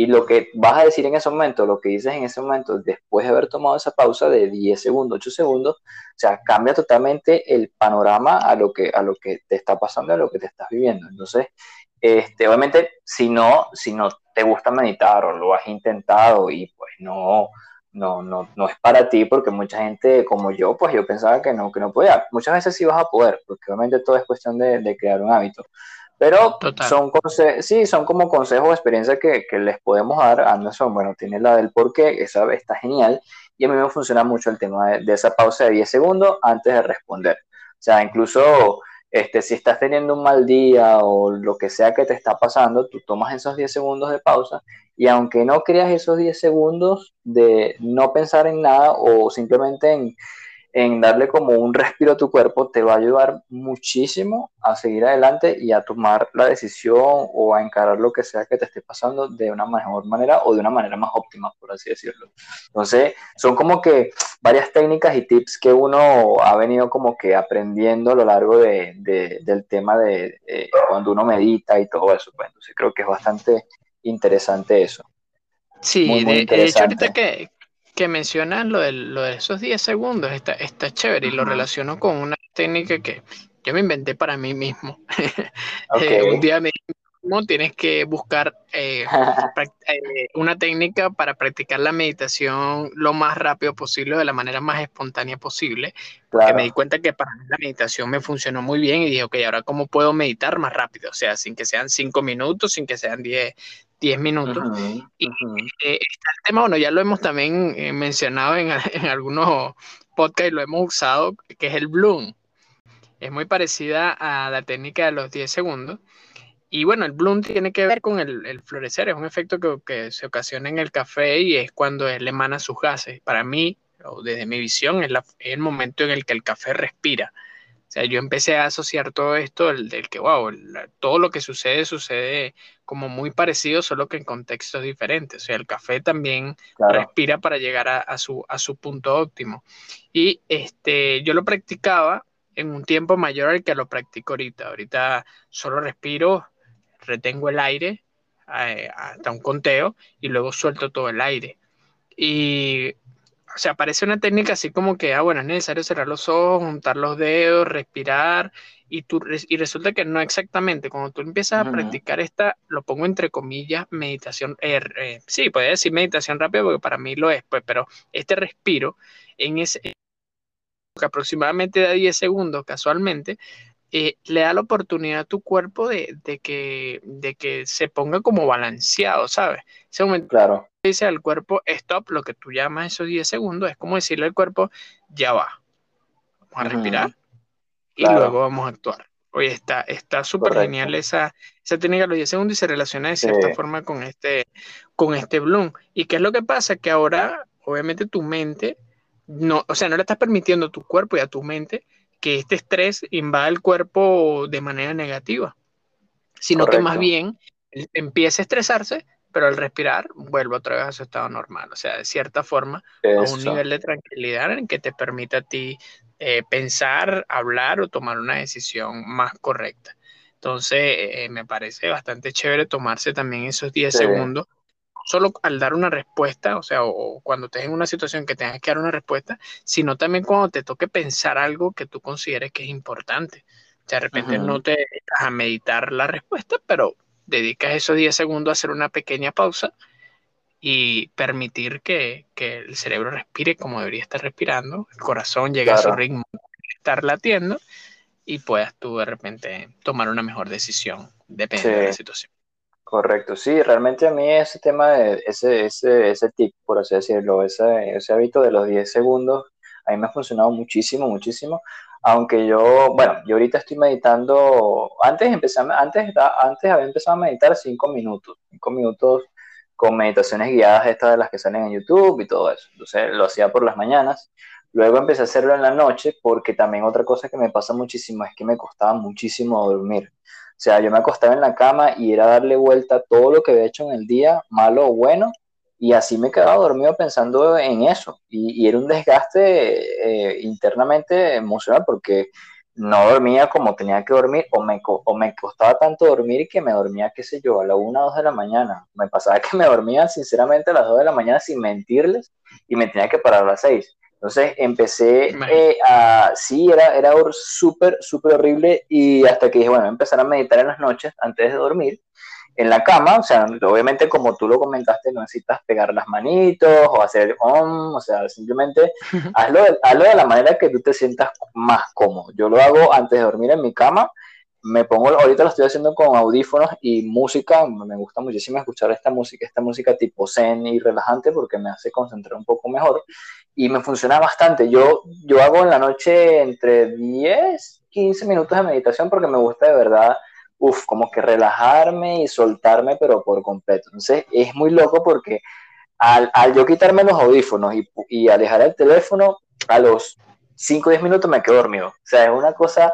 Y lo que vas a decir en ese momento, lo que dices en ese momento, después de haber tomado esa pausa de 10 segundos, 8 segundos, o sea, cambia totalmente el panorama a lo que, a lo que te está pasando, a lo que te estás viviendo. Entonces, este, obviamente, si no, si no te gusta meditar o lo has intentado y pues no, no, no, no es para ti, porque mucha gente como yo, pues yo pensaba que no, que no podía. Muchas veces sí vas a poder, porque obviamente todo es cuestión de, de crear un hábito. Pero son, sí, son como consejos o experiencias que, que, les podemos dar. Anderson, bueno, tiene la del por qué, esa está genial. Y a mí me funciona mucho el tema de, de, esa pausa de 10 segundos antes de responder. O sea, incluso este, si estás teniendo un mal día o lo que sea que te está pasando, tú tomas esos 10 segundos de pausa y aunque no creas esos 10 segundos de no pensar en nada o simplemente en en darle como un respiro a tu cuerpo te va a ayudar muchísimo a seguir adelante y a tomar la decisión o a encarar lo que sea que te esté pasando de una mejor manera o de una manera más óptima, por así decirlo. Entonces, son como que varias técnicas y tips que uno ha venido como que aprendiendo a lo largo de, del tema de cuando uno medita y todo eso. Pues, entonces, creo que es bastante interesante eso. Sí, de, hecho, ahorita que, que mencionan lo de, lo de esos 10 segundos está, está chévere y lo relaciono con una técnica que yo me inventé para mí mismo. Eh, un día me mismo tienes que buscar eh, eh, una técnica para practicar la meditación lo más rápido posible, de la manera más espontánea posible. Porque me di cuenta que para mí la meditación me funcionó muy bien y dije, ok, ahora cómo puedo meditar más rápido, o sea, sin que sean 5 minutos, sin que sean 10, 10 minutos. y eh, está el tema, bueno, ya lo hemos también eh, mencionado en, en, algunos podcasts lo hemos usado, que es el Bloom. Es muy parecida a la técnica de los 10 segundos. Y bueno, el bloom tiene que ver con el, el florecer, es un efecto que, que, se ocasiona en el café y es cuando él emana sus gases. Para mí, o desde mi visión, es, la, es el momento en el que el café respira. O sea, yo empecé a asociar todo esto, el, del que, wow, todo lo que sucede sucede como muy parecido, solo que en contextos diferentes. O sea, el café también respira para llegar a, a, su, a su punto óptimo. Y este, yo lo practicaba en un tiempo mayor al que lo practico ahorita. Ahorita solo respiro, retengo el aire eh, hasta un conteo y luego suelto todo el aire. Y o sea, parece una técnica así como que, ah, bueno, es necesario cerrar los ojos, juntar los dedos, respirar, y, tú, y resulta que no exactamente. Cuando tú empiezas a practicar esta, lo pongo entre comillas, meditación, eh, eh, sí, puede decir meditación rápida porque para mí lo es, pues, pero este respiro en ese que aproximadamente da 10 segundos casualmente, eh, le da la oportunidad a tu cuerpo de, de, que, de que se ponga como balanceado, ¿sabes? Ese momento claro. Dice al cuerpo stop, lo que tú llamas esos 10 segundos, es como decirle al cuerpo, ya va, vamos a respirar y luego vamos a actuar. Oye, está súper genial esa, esa técnica de los 10 segundos y se relaciona de cierta forma con este, con este bloom. ¿Y qué es lo que pasa? Que ahora, obviamente, tu mente, no, o sea, no le estás permitiendo a tu cuerpo y a tu mente que este estrés invada el cuerpo de manera negativa, sino que más bien empieza a estresarse, pero al respirar vuelve otra vez a su estado normal, o sea, de cierta forma, a un nivel de tranquilidad en que te permite a ti eh, pensar, hablar o tomar una decisión más correcta. Entonces, eh, me parece bastante chévere tomarse también esos 10 segundos solo al dar una respuesta, o sea, o, cuando estés en una situación que tengas que dar una respuesta, sino también cuando te toque pensar algo que tú consideres que es importante. O sea, de repente no te dedicas a meditar la respuesta, pero dedicas esos 10 segundos a hacer una pequeña pausa y permitir que, que el cerebro respire como debería estar respirando, el corazón llegue a su ritmo, estar latiendo y puedas tú de repente tomar una mejor decisión, depende de la situación. Correcto, sí, realmente a mí ese tema, de, ese, ese, ese tip, por así decirlo, ese, ese hábito de los 10 segundos, a mí me ha funcionado muchísimo, muchísimo, aunque yo, bueno, yo ahorita estoy meditando, antes empecé, antes, antes había empezado a meditar 5 minutos, 5 minutos con meditaciones guiadas estas de las que salen en YouTube y todo eso, entonces lo hacía por las mañanas, luego empecé a hacerlo en la noche porque también otra cosa que me pasa muchísimo es que me costaba muchísimo dormir, o sea, yo me acostaba en la cama y era darle vuelta a todo lo que había hecho en el día, malo o bueno, y así me quedaba dormido pensando en eso. Y, era un desgaste eh, internamente emocional porque no dormía como tenía que dormir o me, o me costaba tanto dormir que me dormía, qué sé yo, a la 1 o 2 de la mañana. Me pasaba que me dormía sinceramente a las 2 de la mañana sin mentirles y me tenía que parar a las 6. Entonces empecé eh, a, sí, era, era súper, súper horrible y hasta que dije, bueno, empezar a meditar en las noches antes de dormir en la cama, o sea, obviamente como tú lo comentaste, no necesitas pegar las manitos o hacer om, o sea, simplemente hazlo de, hazlo de la manera que tú te sientas más cómodo. Yo lo hago antes de dormir en mi cama, me pongo, ahorita lo estoy haciendo con audífonos y música, me gusta muchísimo escuchar esta música, esta música tipo zen y relajante porque me hace concentrar un poco mejor y me funciona bastante. Yo, yo hago en la noche entre 10, 15 minutos de meditación porque me gusta de verdad Uf, como que relajarme y soltarme, pero por completo. Entonces es muy loco porque al, al yo quitarme los audífonos y, y, alejar el teléfono, a los 5 o 10 minutos me quedo dormido. O sea, es una cosa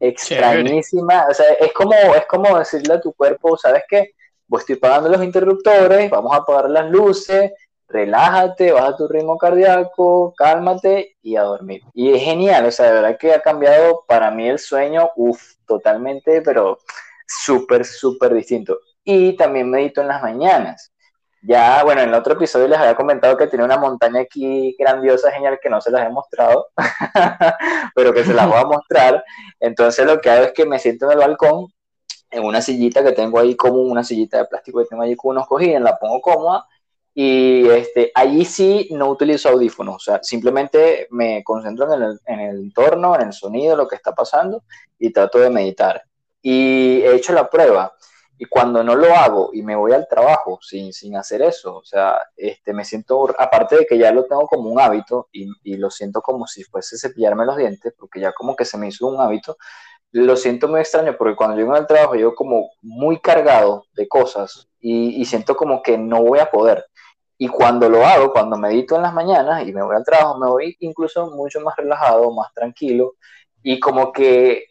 extrañísima. O sea, es como, es como decirle a tu cuerpo, ¿sabes qué? Pues estoy pagando los interruptores, vamos a apagar las luces, relájate, baja tu ritmo cardíaco, cálmate y a dormir. Y es genial, o sea, de verdad que ha cambiado para mí el sueño, uff, totalmente, pero súper, súper distinto. Y también medito en las mañanas. Ya, bueno, en el otro episodio les había comentado que tiene una montaña aquí grandiosa, genial, que no se las he mostrado, pero que se las voy a mostrar. Entonces lo que hago es que me siento en el balcón, en una sillita que tengo ahí como una sillita de plástico que tengo ahí con unos cojines, la pongo cómoda y este, allí sí no utilizo audífonos, o sea, simplemente me concentro en el, en el entorno, en el sonido, lo que está pasando y trato de meditar y he hecho la prueba. Y cuando no lo hago y me voy al trabajo sin, sin hacer eso, o sea, este, me siento, aparte de que ya lo tengo como un hábito y, y, lo siento como si fuese cepillarme los dientes, porque ya como que se me hizo un hábito, lo siento muy extraño porque cuando llego al trabajo llego como muy cargado de cosas y, y siento como que no voy a poder. Y cuando lo hago, cuando medito en las mañanas y me voy al trabajo, me voy incluso mucho más relajado, más tranquilo y como que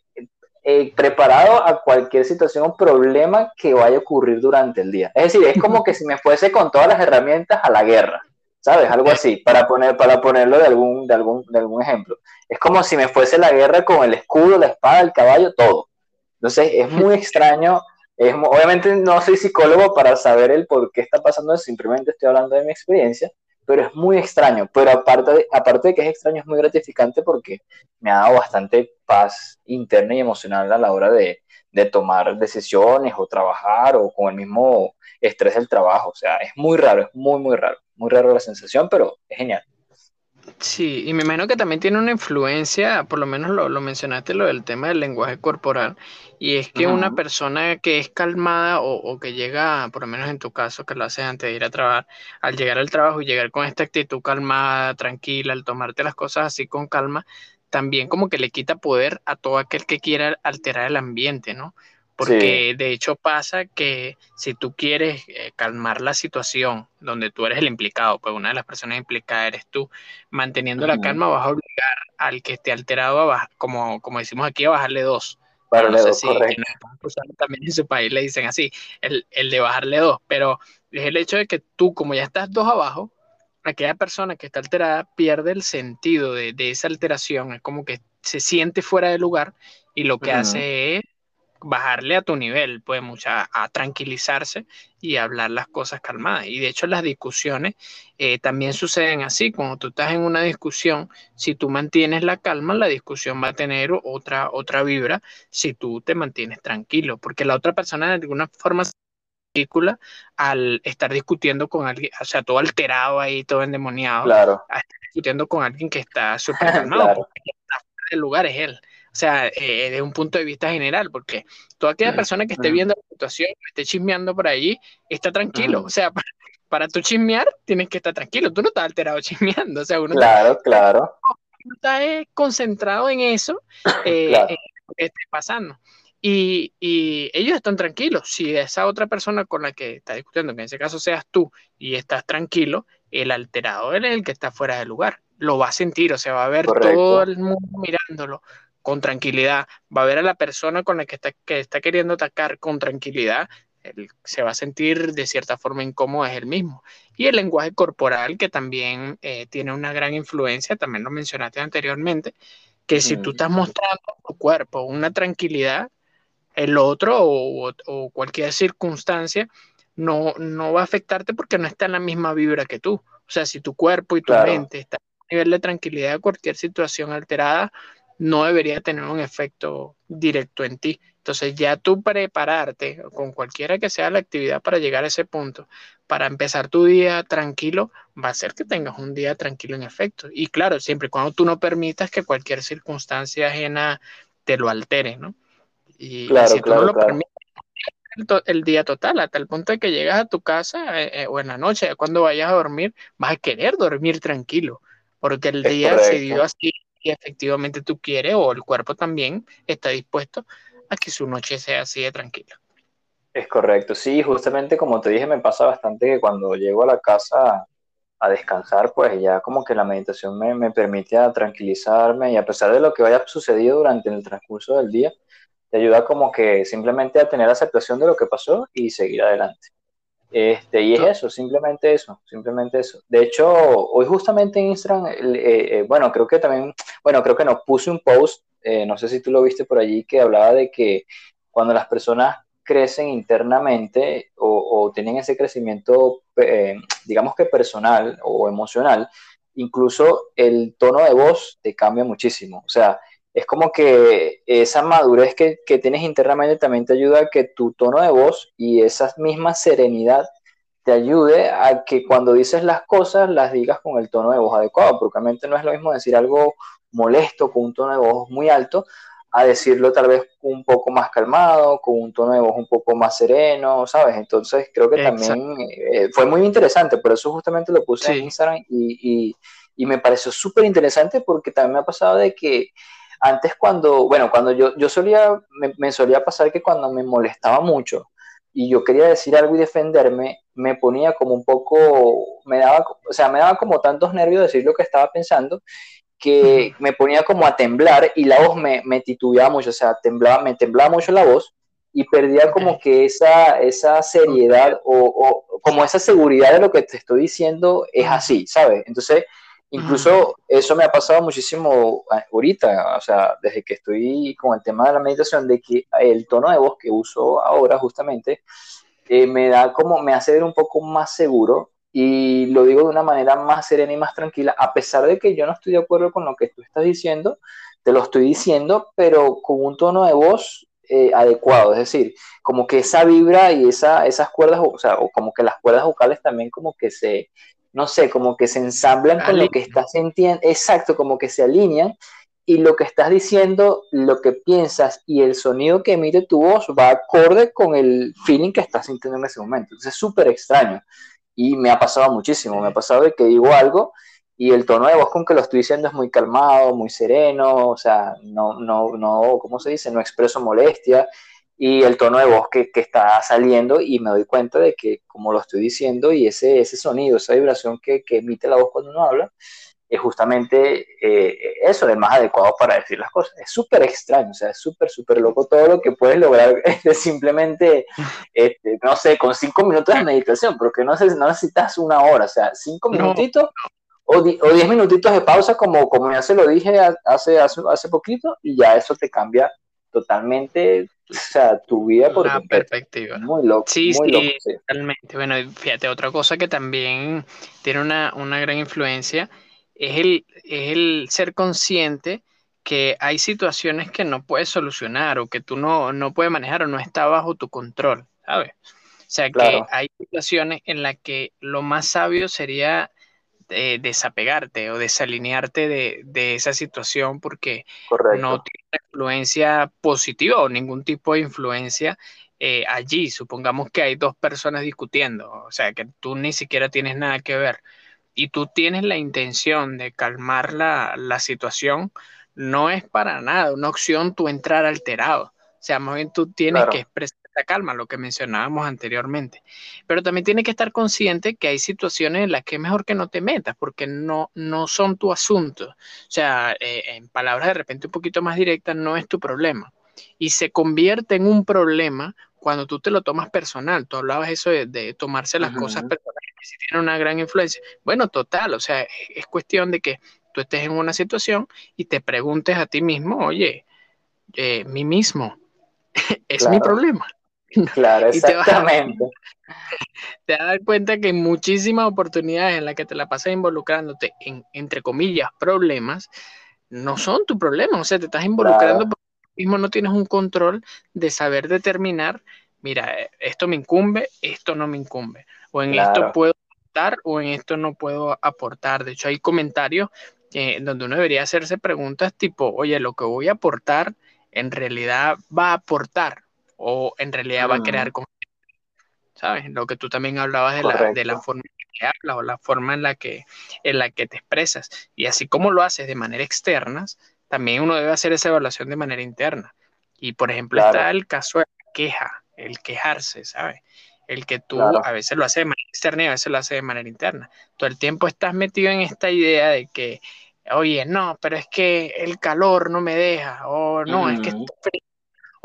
eh, preparado a cualquier situación o problema que vaya a ocurrir durante el día. Es decir, es como que si me fuese con todas las herramientas a la guerra, ¿sabes? Algo así, para, poner, para ponerlo de algún, de, algún, de algún ejemplo. Es como si me fuese la guerra con el escudo, la espada, el caballo, todo. Entonces, es muy extraño. Obviamente no soy psicólogo para saber el por qué está pasando, simplemente estoy hablando de mi experiencia, pero es muy extraño. Pero aparte de, aparte de que es extraño, es muy gratificante porque me ha dado bastante paz interna y emocional a la hora de, de tomar decisiones o trabajar o con el mismo estrés del trabajo. O sea, es muy raro, es muy, muy raro. Muy raro la sensación, pero es genial. Sí, y me imagino que también tiene una influencia, por lo menos lo, lo mencionaste, lo del tema del lenguaje corporal, y es que una persona que es calmada o, o, que llega, por lo menos en tu caso, que lo haces antes de ir a trabajar, al llegar al trabajo y llegar con esta actitud calmada, tranquila, al tomarte las cosas así con calma, también como que le quita poder a todo aquel que quiera alterar el ambiente, ¿no? Porque sí. de hecho pasa que si tú quieres eh, calmar la situación donde tú eres el implicado, pues una de las personas implicadas eres tú, manteniendo uh -huh. la calma vas a obligar al que esté alterado a bajar, como, como decimos aquí, a bajarle dos. Para no sé dos, si también en su país le dicen así, el, el de bajarle dos, pero es el hecho de que tú, como ya estás dos abajo, aquella persona que está alterada pierde el sentido de, de esa alteración, es como que se siente fuera de lugar y lo que uh -huh. hace es bajarle a tu nivel, pues mucha, a tranquilizarse y hablar las cosas calmadas. Y de hecho las discusiones eh, también suceden así. Cuando tú estás en una discusión, si tú mantienes la calma, la discusión va a tener otra, otra vibra si tú te mantienes tranquilo, porque la otra persona de alguna forma al estar discutiendo con alguien, o sea, todo alterado ahí, todo endemoniado, claro. a estar discutiendo con alguien que está súper calmado, claro. porque está fuera del lugar es él. O sea, eh, desde un punto de vista general, porque toda aquella persona que esté viendo la situación, que esté chismeando por ahí, está tranquilo. O sea, para, para tú chismear, tienes que estar tranquilo. Tú no estás alterado chismeando. O sea, uno claro, está, claro. Uno está eh, concentrado en eso eh, claro. en lo que esté pasando. Y, y, ellos están tranquilos. Si esa otra persona con la que está discutiendo, que en ese caso seas tú, y estás tranquilo, el alterado es el que está fuera del lugar. Lo va a sentir, o sea, va a ver Correcto. todo el mundo mirándolo con tranquilidad, va a ver a la persona con la que está, que está queriendo atacar con tranquilidad, él se va a sentir de cierta forma incómodo, es el mismo. Y el lenguaje corporal, que también eh, tiene una gran influencia, también lo mencionaste anteriormente, que si tú estás mostrando tu cuerpo una tranquilidad, el otro o, cualquier circunstancia no, no va a afectarte porque no está en la misma vibra que tú. O sea, si tu cuerpo y tu mente están a nivel de tranquilidad, cualquier situación alterada no debería tener un efecto directo en ti. Entonces ya tú prepararte con cualquiera que sea la actividad para llegar a ese punto, para empezar tu día tranquilo, va a ser que tengas un día tranquilo en efecto. Y claro, siempre cuando tú no permitas que cualquier circunstancia ajena te lo altere, ¿no? Y, si tú no lo permites, el, día total, hasta el punto de que llegas a tu casa eh, eh, o en la noche, cuando vayas a dormir, vas a querer dormir tranquilo, porque el día se dio así y efectivamente tú quieres o el cuerpo también está dispuesto a que su noche sea así de tranquila. Es correcto, sí, justamente como te dije, me pasa bastante que cuando llego a la casa a descansar, pues ya como que la meditación me, me permite tranquilizarme y a pesar de lo que vaya sucedido durante el transcurso del día, te ayuda como que simplemente a tener aceptación de lo que pasó y seguir adelante. Este, y es eso, simplemente eso, simplemente eso. De hecho, hoy justamente en Instagram, eh, eh, bueno, creo que también, bueno, creo que nos puse un post eh, no sé si tú lo viste por allí, que hablaba de que cuando las personas crecen internamente o, tienen ese crecimiento, digamos que personal o emocional, incluso el tono de voz te cambia muchísimo. O sea, es como que esa madurez que, que, tienes internamente también te ayuda a que tu tono de voz y esa misma serenidad te ayude a que cuando dices las cosas las digas con el tono de voz adecuado, porque realmente no es lo mismo decir algo molesto, con un tono de voz muy alto, a decirlo tal vez un poco más calmado, con un tono de voz un poco más sereno, ¿sabes? Entonces creo que también eh, fue muy interesante, por eso justamente lo puse en Instagram y, me pareció súper interesante porque también me ha pasado de que antes cuando, bueno, cuando yo, yo solía, me, solía pasar que cuando me molestaba mucho y yo quería decir algo y defenderme, me ponía como un poco, me daba, o sea, me daba como tantos nervios decir lo que estaba pensando que me ponía como a temblar y la voz me, me titubeaba mucho, o sea, temblaba, me temblaba mucho la voz y perdía como que esa, esa seriedad o, o, como esa seguridad de lo que te estoy diciendo es así, ¿sabes? Entonces, incluso eso me ha pasado muchísimo ahorita, o sea, desde que estoy con el tema de la meditación, de que el tono de voz que uso ahora justamente eh, me da como, me hace ver un poco más seguro y lo digo de una manera más serena y más tranquila, a pesar de que yo no estoy de acuerdo con lo que tú estás diciendo, te lo estoy diciendo, pero con un tono de voz eh, adecuado, es decir, como que esa vibra y esa, esas cuerdas, o sea, o como que las cuerdas vocales también como que se, no sé, como que se ensamblan con lo que estás sintiendo, exacto, como que se alinean y lo que estás diciendo, lo que piensas y el sonido que emite tu voz va acorde con el feeling que estás sintiendo en ese momento. Entonces es súper extraño. Y me ha pasado muchísimo, me ha pasado de que digo algo y el tono de voz con que lo estoy diciendo es muy calmado, muy sereno, o sea, no, no, no, ¿cómo se dice? No expreso molestia y el tono de voz que, que, está saliendo y me doy cuenta de que como lo estoy diciendo y ese, ese sonido, esa vibración que, que emite la voz cuando uno habla, es justamente eh, eso, el más adecuado para decir las cosas. Es súper extraño, o sea, es súper, súper loco todo lo que puedes lograr de simplemente, este, no sé, con cinco minutos de meditación, porque no, no necesitas una hora, o sea, cinco minutitos o, diez minutitos de pausa, como, como ya se lo dije hace, hace, hace poquito, y ya eso te cambia totalmente o sea, tu vida por una perspectiva. Muy loco. Sí, muy sí, loco, sí, totalmente. Bueno, fíjate, otra cosa que también tiene una, una gran influencia es el, el ser consciente que hay situaciones que no puedes solucionar o que tú no, no puedes manejar o no está bajo tu control, ¿sabes? O sea, que hay situaciones en las que lo más sabio sería eh, desapegarte o desalinearte de, esa situación porque no tiene influencia positiva o ningún tipo de influencia eh, allí. Supongamos que hay dos personas discutiendo, o sea, que tú ni siquiera tienes nada que ver y tú tienes la intención de calmar la, situación, no es para nada una opción tú entrar alterado. O sea, más bien tú tienes que expresar calma, lo que mencionábamos anteriormente. Pero también tienes que estar consciente que hay situaciones en las que es mejor que no te metas, porque no, no son tu asunto. O sea, eh, en palabras de repente un poquito más directas, no es tu problema. Y se convierte en un problema cuando tú te lo tomas personal. Tú hablabas eso de, tomarse las cosas personales si tiene una gran influencia. Bueno, total, o sea, es cuestión de que tú estés en una situación y te preguntes a ti mismo, oye, eh, mí mismo, es mi problema. Claro, exactamente. Te vas a dar cuenta que muchísimas oportunidades en las que te la pasas involucrándote en, entre comillas, problemas, no son tu problema, o sea, te estás involucrando porque tú mismo no tienes un control de saber determinar, mira, eh, esto me incumbe, esto no me incumbe, o en esto puedo aportar o en esto no puedo aportar. De hecho, hay comentarios donde uno debería hacerse preguntas tipo, oye, lo que voy a aportar en realidad va a aportar o en realidad va a crear conflicto. ¿Sabes? Lo que tú también hablabas de la, de la, forma en que hablas o la forma en la que, en la que te expresas. Y así como lo haces de manera externa, también uno debe hacer esa evaluación de manera interna. Y por ejemplo, está el caso de la queja, el quejarse, ¿sabes? El que tú a veces lo haces de manera externa y a veces lo haces de manera interna. Todo el tiempo estás metido en esta idea de que, oye, no, pero es que el calor no me deja, o no, es que está frío,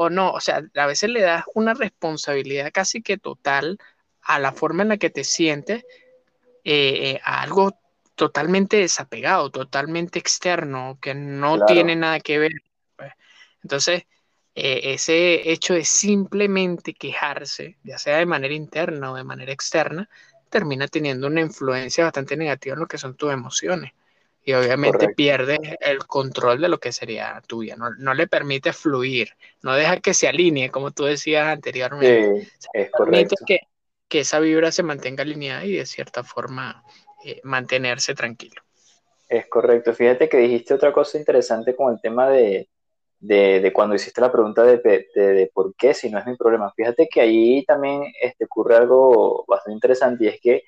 o no, o sea, a veces le das una responsabilidad casi que total a la forma en la que te sientes, eh, eh, a algo totalmente desapegado, totalmente externo, que no tiene nada que ver. Pues. Entonces, eh, ese hecho de simplemente quejarse, ya sea de manera interna o de manera externa, termina teniendo una influencia bastante negativa en lo que son tus emociones y obviamente pierde el control de lo que sería tuya, no, no, le permite fluir, no deja que se alinee, como tú decías anteriormente. es correcto. Que, que, esa vibra se mantenga alineada y de cierta forma eh, mantenerse tranquilo. Es correcto. Fíjate que dijiste otra cosa interesante con el tema de, de, de cuando hiciste la pregunta de, de, por qué, si no es mi problema. Fíjate que ahí también este, ocurre algo bastante interesante y es que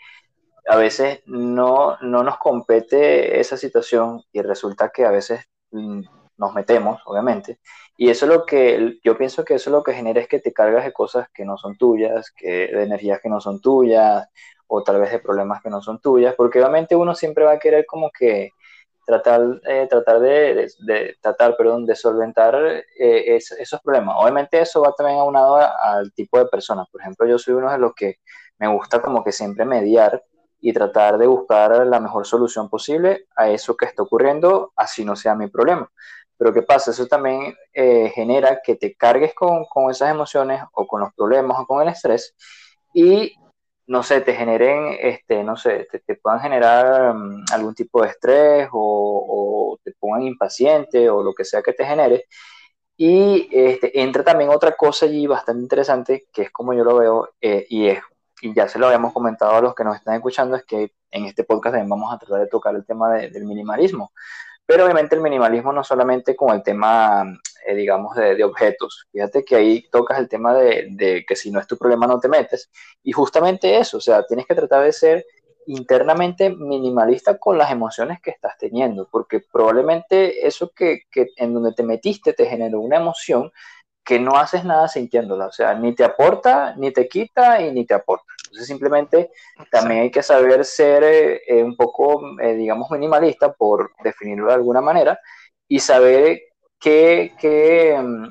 a veces no, no nos compete esa situación y resulta que a veces mm, nos metemos, obviamente. Y eso es lo que yo pienso que eso es lo que genera es que te cargas de cosas que no son tuyas, que, de energías que no son tuyas, o tal vez de problemas que no son tuyas, porque obviamente uno siempre va a querer como que tratar, eh, tratar de, tratar, perdón, de solventar eh, esos problemas. Obviamente eso va también aunado al tipo de personas. Por ejemplo, yo soy uno de los que me gusta como que siempre mediar y tratar de buscar la mejor solución posible a eso que está ocurriendo, así no sea mi problema. Pero ¿qué pasa? Eso también eh, genera que te cargues con, con, esas emociones o con los problemas o con el estrés y, no sé, te generen, este, no sé, te, te puedan generar um, algún tipo de estrés o, o, te pongan impaciente o lo que sea que te genere. Y este, entra también otra cosa allí bastante interesante, que es como yo lo veo, eh, y es y ya se lo habíamos comentado a los que nos están escuchando, es que en este podcast también vamos a tratar de tocar el tema del minimalismo. Pero obviamente el minimalismo no solamente con el tema, eh, digamos, de, de, objetos. Fíjate que ahí tocas el tema de, de, que si no es tu problema no te metes. Y justamente eso, o sea, tienes que tratar de ser internamente minimalista con las emociones que estás teniendo, porque probablemente eso que, que en donde te metiste te generó una emoción que no haces nada sintiéndola, o sea, ni te aporta, ni te quita y ni te aporta. Entonces simplemente también hay que saber ser eh, un poco, eh, digamos, minimalista, por definirlo de alguna manera, y saber qué, qué mm,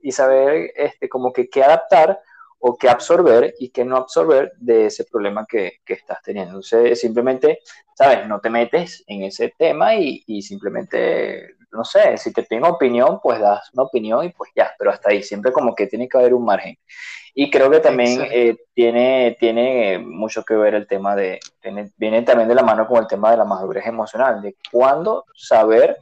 y saber este, como que qué adaptar o qué absorber y qué no absorber de ese problema que, que estás teniendo. Entonces simplemente, ¿sabes? No te metes en ese tema y, y simplemente no sé, si te piden opinión, pues das una opinión y pues ya, pero hasta ahí, siempre como que tiene que haber un margen. Y creo que también eh, tiene, tiene mucho que ver el tema de, viene también de la mano con el tema de la madurez emocional, de cuándo saber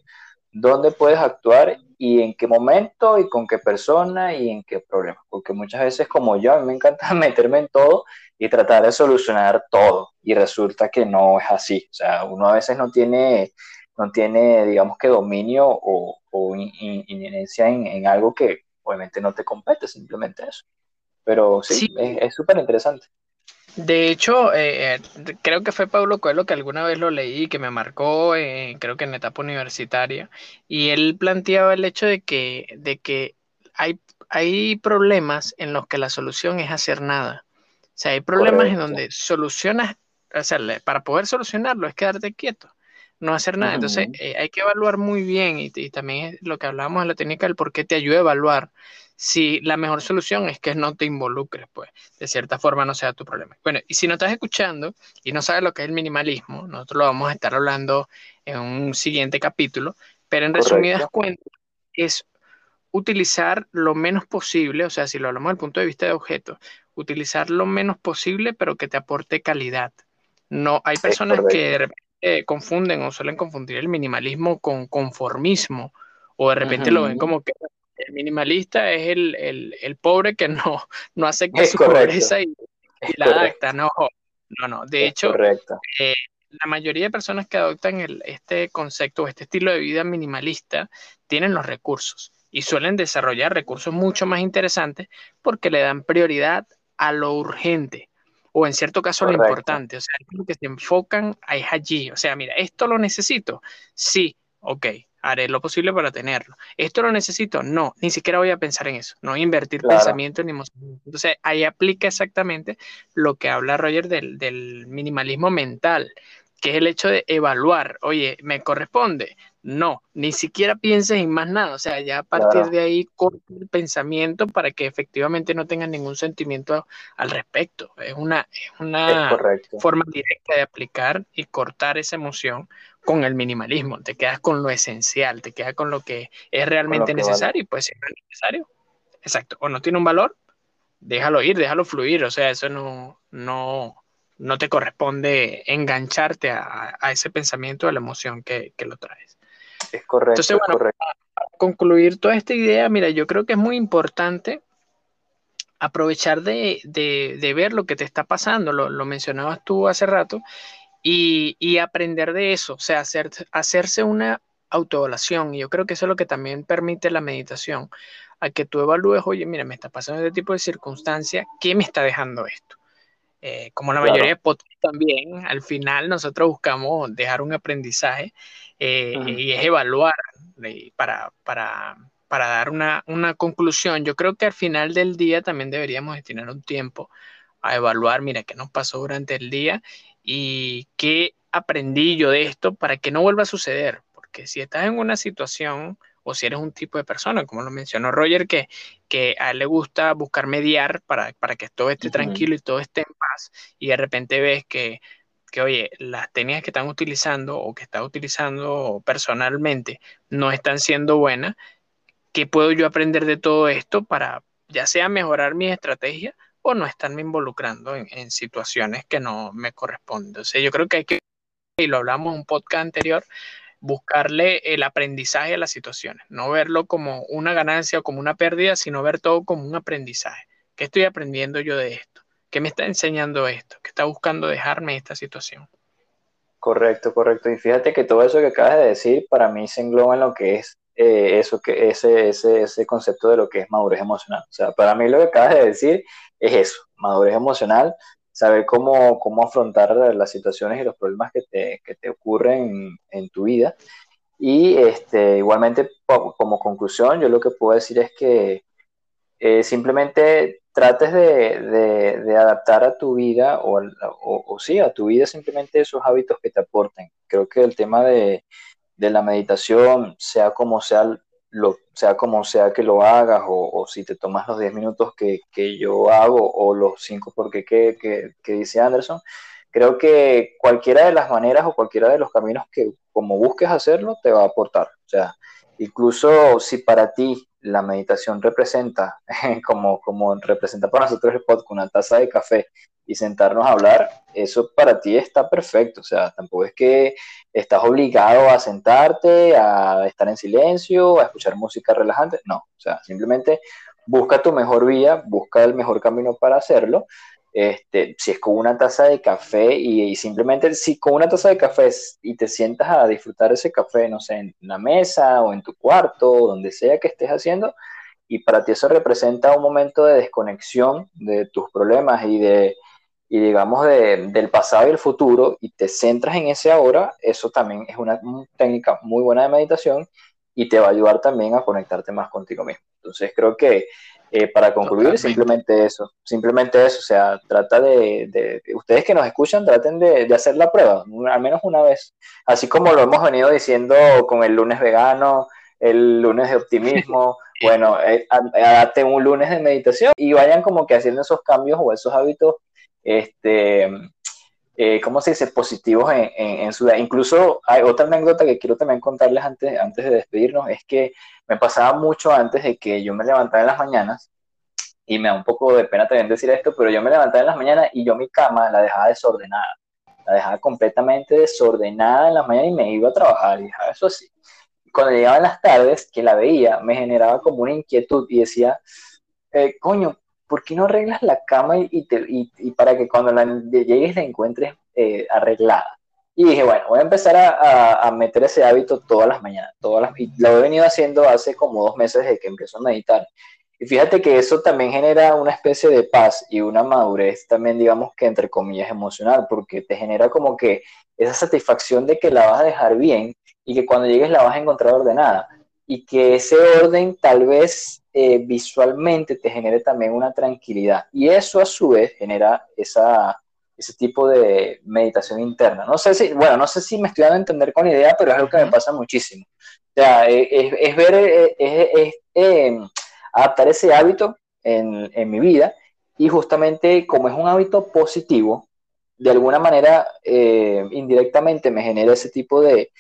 dónde puedes actuar y en qué momento y con qué persona y en qué problema. Porque muchas veces como yo, a mí me encanta meterme en todo y tratar de solucionar todo y resulta que no es así. O sea, uno a veces no tiene no tiene, digamos que dominio o, o inherencia en, en, algo que obviamente no te compete, simplemente eso. Pero sí, es súper interesante. De hecho, eh, eh, creo que fue Pablo Coelho que alguna vez lo leí, que me marcó, eh, creo que en etapa universitaria, y él planteaba el hecho de que, de que hay, hay problemas en los que la solución es hacer nada. O sea, hay problemas en donde solucionas, o sea, para poder solucionarlo es quedarte quieto no hacer nada. Entonces, eh, hay que evaluar muy bien y, también es lo que hablábamos de la técnica del por qué te ayuda a evaluar si la mejor solución es que no te involucres, pues de cierta forma no sea tu problema. Bueno, y si no estás escuchando y no sabes lo que es el minimalismo, nosotros lo vamos a estar hablando en un siguiente capítulo, pero en resumidas cuentas es utilizar lo menos posible, o sea, si lo hablamos desde el punto de vista de objetos, utilizar lo menos posible, pero que te aporte calidad. No, hay personas que de repente confunden o suelen confundir el minimalismo con conformismo, o de repente lo ven como que el minimalista es el, pobre que no, no acepta su pobreza y, la adapta. No, no, no. De hecho, eh, la mayoría de personas que adoptan este concepto o este estilo de vida minimalista tienen los recursos y suelen desarrollar recursos mucho más interesantes porque le dan prioridad a lo urgente o en cierto caso lo importante. O sea, que se enfocan es allí. O sea, mira, esto lo necesito. Sí, ok, haré lo posible para tenerlo. ¿Esto lo necesito? No, ni siquiera voy a pensar en eso, no invertir pensamiento ni emoción. Entonces, ahí aplica exactamente lo que habla Roger del, del, minimalismo mental, que es el hecho de evaluar, oye, ¿me corresponde? No, ni siquiera pienses en más nada, o sea, ya a partir de ahí corta el pensamiento para que efectivamente no tengas ningún sentimiento al respecto. Es una, es una forma directa de aplicar y cortar esa emoción con el minimalismo, te quedas con lo esencial, te quedas con lo que es realmente necesario y pues si no es necesario, exacto, o no tiene un valor, déjalo ir, déjalo fluir, o sea, eso no, no, no te corresponde engancharte a, ese pensamiento, a la emoción que, lo traes. Es correcto. Entonces, bueno, Para concluir toda esta idea, mira, yo creo que es muy importante aprovechar de, ver lo que te está pasando, lo, lo mencionabas tú hace rato, y, aprender de eso, o sea, hacer, hacerse una autoevaluación. Y yo creo que eso es lo que también permite la meditación, a que tú evalúes, oye, mira, me está pasando este tipo de circunstancia, ¿qué me está dejando esto? Eh, como la mayoría de podcasts también, al final nosotros buscamos dejar un aprendizaje eh, y es evaluar para, para, para dar una, una, conclusión. Yo creo que al final del día también deberíamos destinar un tiempo a evaluar, mira, qué nos pasó durante el día y qué aprendí yo de esto para que no vuelva a suceder. Porque si estás en una situación o si eres un tipo de persona, como lo mencionó Roger, que, que a él le gusta buscar mediar para, para que todo esté tranquilo y todo esté en paz, y de repente ves que, que, oye, las técnicas que están utilizando o que estás utilizando personalmente no están siendo buenas, ¿qué puedo yo aprender de todo esto para ya sea mejorar mi estrategia o no estarme involucrando en, situaciones que no me corresponden. O sea, yo creo que hay que, y lo hablamos en un podcast anterior, buscarle el aprendizaje a las situaciones, no verlo como una ganancia o como una pérdida, sino ver todo como un aprendizaje. ¿Qué estoy aprendiendo yo de esto? ¿Qué me está enseñando esto? ¿Qué está buscando dejarme esta situación? Correcto, correcto. Y fíjate que todo eso que acabas de decir para mí se engloba en lo que es eh, eso que ese, ese, ese concepto de lo que es madurez emocional. O sea, para mí lo que acabas de decir es eso, madurez emocional, saber cómo, cómo afrontar las situaciones y los problemas que te, que te ocurren en, tu vida. Y este, igualmente, como conclusión, yo lo que puedo decir es que eh, simplemente trates de, adaptar a tu vida o, o, sí, a tu vida simplemente esos hábitos que te aporten. Creo que el tema de, de la meditación, sea como sea lo, sea como sea que lo hagas, o, si te tomas los 10 minutos que, yo hago, o los 5 porque que, que, dice Anderson, creo que cualquiera de las maneras o cualquiera de los caminos que como busques hacerlo te va a aportar. O sea, incluso si para ti la meditación representa, como, como representa para nosotros el podcast, una taza de café y sentarnos a hablar, eso para ti está perfecto. O sea, tampoco es que estás obligado a sentarte, a estar en silencio, a escuchar música relajante. No, o sea, simplemente busca tu mejor vía, busca el mejor camino para hacerlo. Este, si es con una taza de café y, simplemente si con una taza de café y te sientas a disfrutar ese café, no sé, en la mesa o en tu cuarto, o donde sea que estés haciendo, y para ti eso representa un momento de desconexión de tus problemas y de, y digamos del pasado y el futuro y te centras en ese ahora, eso también es una, técnica muy buena de meditación y te va a ayudar también a conectarte más contigo mismo. Entonces creo que eh, para concluir, simplemente eso, simplemente eso, o sea, trata de, ustedes que nos escuchan, traten de, de, hacer la prueba, al menos una vez, así como lo hemos venido diciendo con el lunes vegano, el lunes de optimismo, bueno, eh, adapten un lunes de meditación y vayan como que haciendo esos cambios o esos hábitos, este, eh, ¿cómo se dice?, positivos en, en, su vida. Incluso hay otra anécdota que quiero también contarles antes, antes de despedirnos, es que me pasaba mucho antes de que yo me levantara en las mañanas, y me da un poco de pena también decir esto, pero yo me levantaba en las mañanas y yo mi cama la dejaba desordenada, la dejaba completamente desordenada en las mañanas y me iba a trabajar, y dejaba eso así. Cuando llegaban las tardes, que la veía, me generaba como una inquietud y decía, eh, coño, ¿por qué no arreglas la cama y, para que cuando la, llegues la encuentres eh, arreglada? Y dije, bueno, voy a empezar a, a, meter ese hábito todas las mañanas, todas las, y lo he venido haciendo hace como dos meses desde que empiezo a meditar. Y fíjate que eso también genera una especie de paz y una madurez también, digamos que entre comillas emocional, porque te genera como que esa satisfacción de que la vas a dejar bien y que cuando llegues la vas a encontrar ordenada y que ese orden tal vez eh, visualmente te genere también una tranquilidad. Y eso a su vez genera esa, ese tipo de meditación interna. No sé si, bueno, no sé si me estoy dando a entender con idea, pero es algo que me pasa muchísimo. O sea, es, es, ver, es, es em, adaptar ese hábito en, en, mi vida y justamente como es un hábito positivo, de alguna manera eh, indirectamente me genera ese tipo de,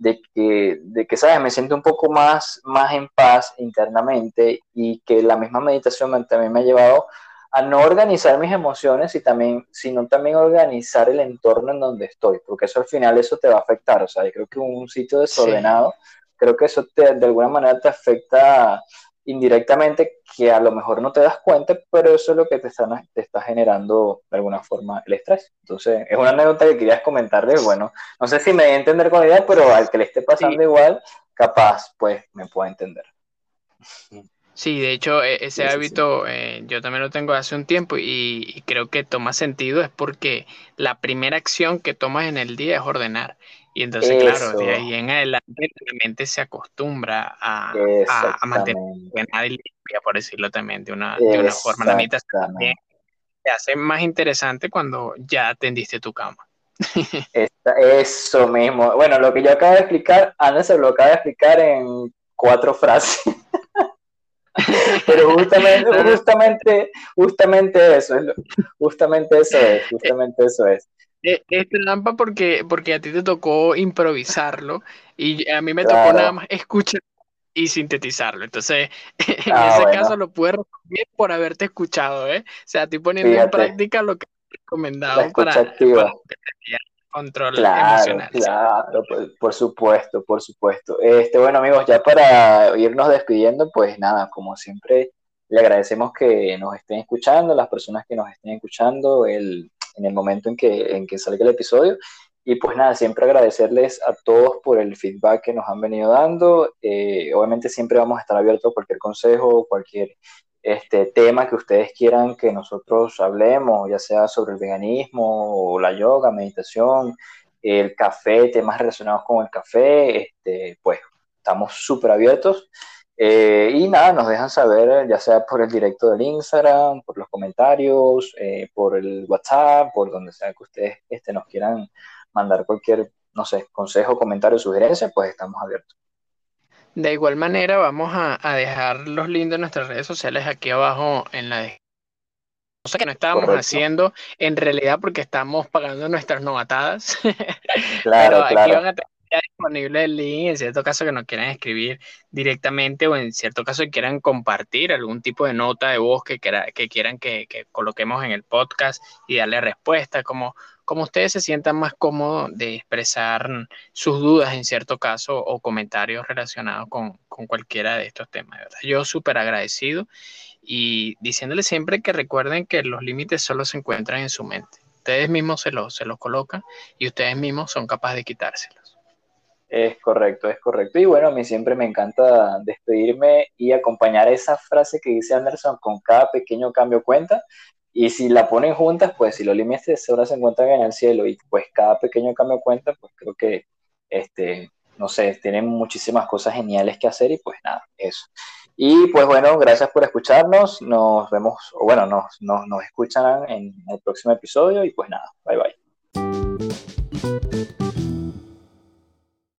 de que, de que, ¿sabes? Me siento un poco más, más en paz internamente y que la misma meditación también me ha llevado a no organizar mis emociones y también, sino también organizar el entorno en donde estoy, porque eso al final eso te va a afectar, o sea, yo creo que un sitio desordenado, creo que eso te, de alguna manera te afecta indirectamente que a lo mejor no te das cuenta, pero eso es lo que te está, te está generando de alguna forma el estrés. Entonces, es una anécdota que querías comentarle, bueno, no sé si me voy a entender con la idea, pero al que le esté pasando igual, capaz, pues me puede entender. Sí, de hecho, e, ese hábito eh, yo también lo tengo hace un tiempo y, y, creo que toma sentido, es porque la primera acción que tomas en el día es ordenar. Y entonces, claro, de ahí en adelante la mente se acostumbra a, a, mantener limpia, por decirlo también de una, de una forma. La meditación también se hace más interesante cuando ya atendiste tu cama. Eso mismo. Bueno, lo que yo acabo de explicar, Ana se lo acaba de explicar en cuatro frases. Pero justamente, justamente, justamente eso es, justamente eso es, justamente eso es. Es, trampa porque, porque a ti te tocó improvisarlo y a mí me tocó nada más escuchar y sintetizarlo. Entonces, en ah, ese caso lo puedes recomendar por haberte escuchado, ¿eh? O sea, estoy poniendo en práctica lo que he recomendado para, para control emocional. Claro, por, por, supuesto, por supuesto. Este, bueno, amigos, ya para irnos despidiendo, pues nada, como siempre, le agradecemos que nos estén escuchando, las personas que nos estén escuchando, el en el momento en que, en que salga el episodio. Y pues nada, siempre agradecerles a todos por el feedback que nos han venido dando. Eh, obviamente siempre vamos a estar abiertos a cualquier consejo, cualquier este, tema que ustedes quieran que nosotros hablemos, ya sea sobre el veganismo o la yoga, meditación, el café, temas relacionados con el café, este, pues estamos súper abiertos. Eh, y nada, nos dejan saber, ya sea por el directo del Instagram, por los comentarios, eh, por el WhatsApp, por donde sea que ustedes este, nos quieran mandar cualquier, no sé, consejo, comentario, sugerencia, pues estamos abiertos. De igual manera, vamos a, dejar los links de nuestras redes sociales aquí abajo en la descripción. Cosa que no estábamos haciendo en realidad porque estamos pagando nuestras novatadas. Claro, Pero aquí van a disponible el link en cierto caso que nos quieran escribir directamente o en cierto caso que quieran compartir algún tipo de nota de voz que, que quieran que, coloquemos en el podcast y darle respuesta, como, como ustedes se sientan más cómodos de expresar sus dudas en cierto caso o comentarios relacionados con, cualquiera de estos temas. Yo súper agradecido y diciéndoles siempre que recuerden que los límites solo se encuentran en su mente. Ustedes mismos se los, se los colocan y ustedes mismos son capaces de quitárselos. Es correcto, es correcto. Y bueno, a mí siempre me encanta despedirme y acompañar esa frase que dice Anderson con cada pequeño cambio cuenta. Y si la ponen juntas, pues si los límites ahora se encuentran en el cielo y pues cada pequeño cambio cuenta, pues creo que, este, no sé, tienen muchísimas cosas geniales que hacer y pues nada, eso. Y pues bueno, gracias por escucharnos. Nos vemos, o bueno, nos, nos, nos escuchan en el próximo episodio y pues nada, bye bye.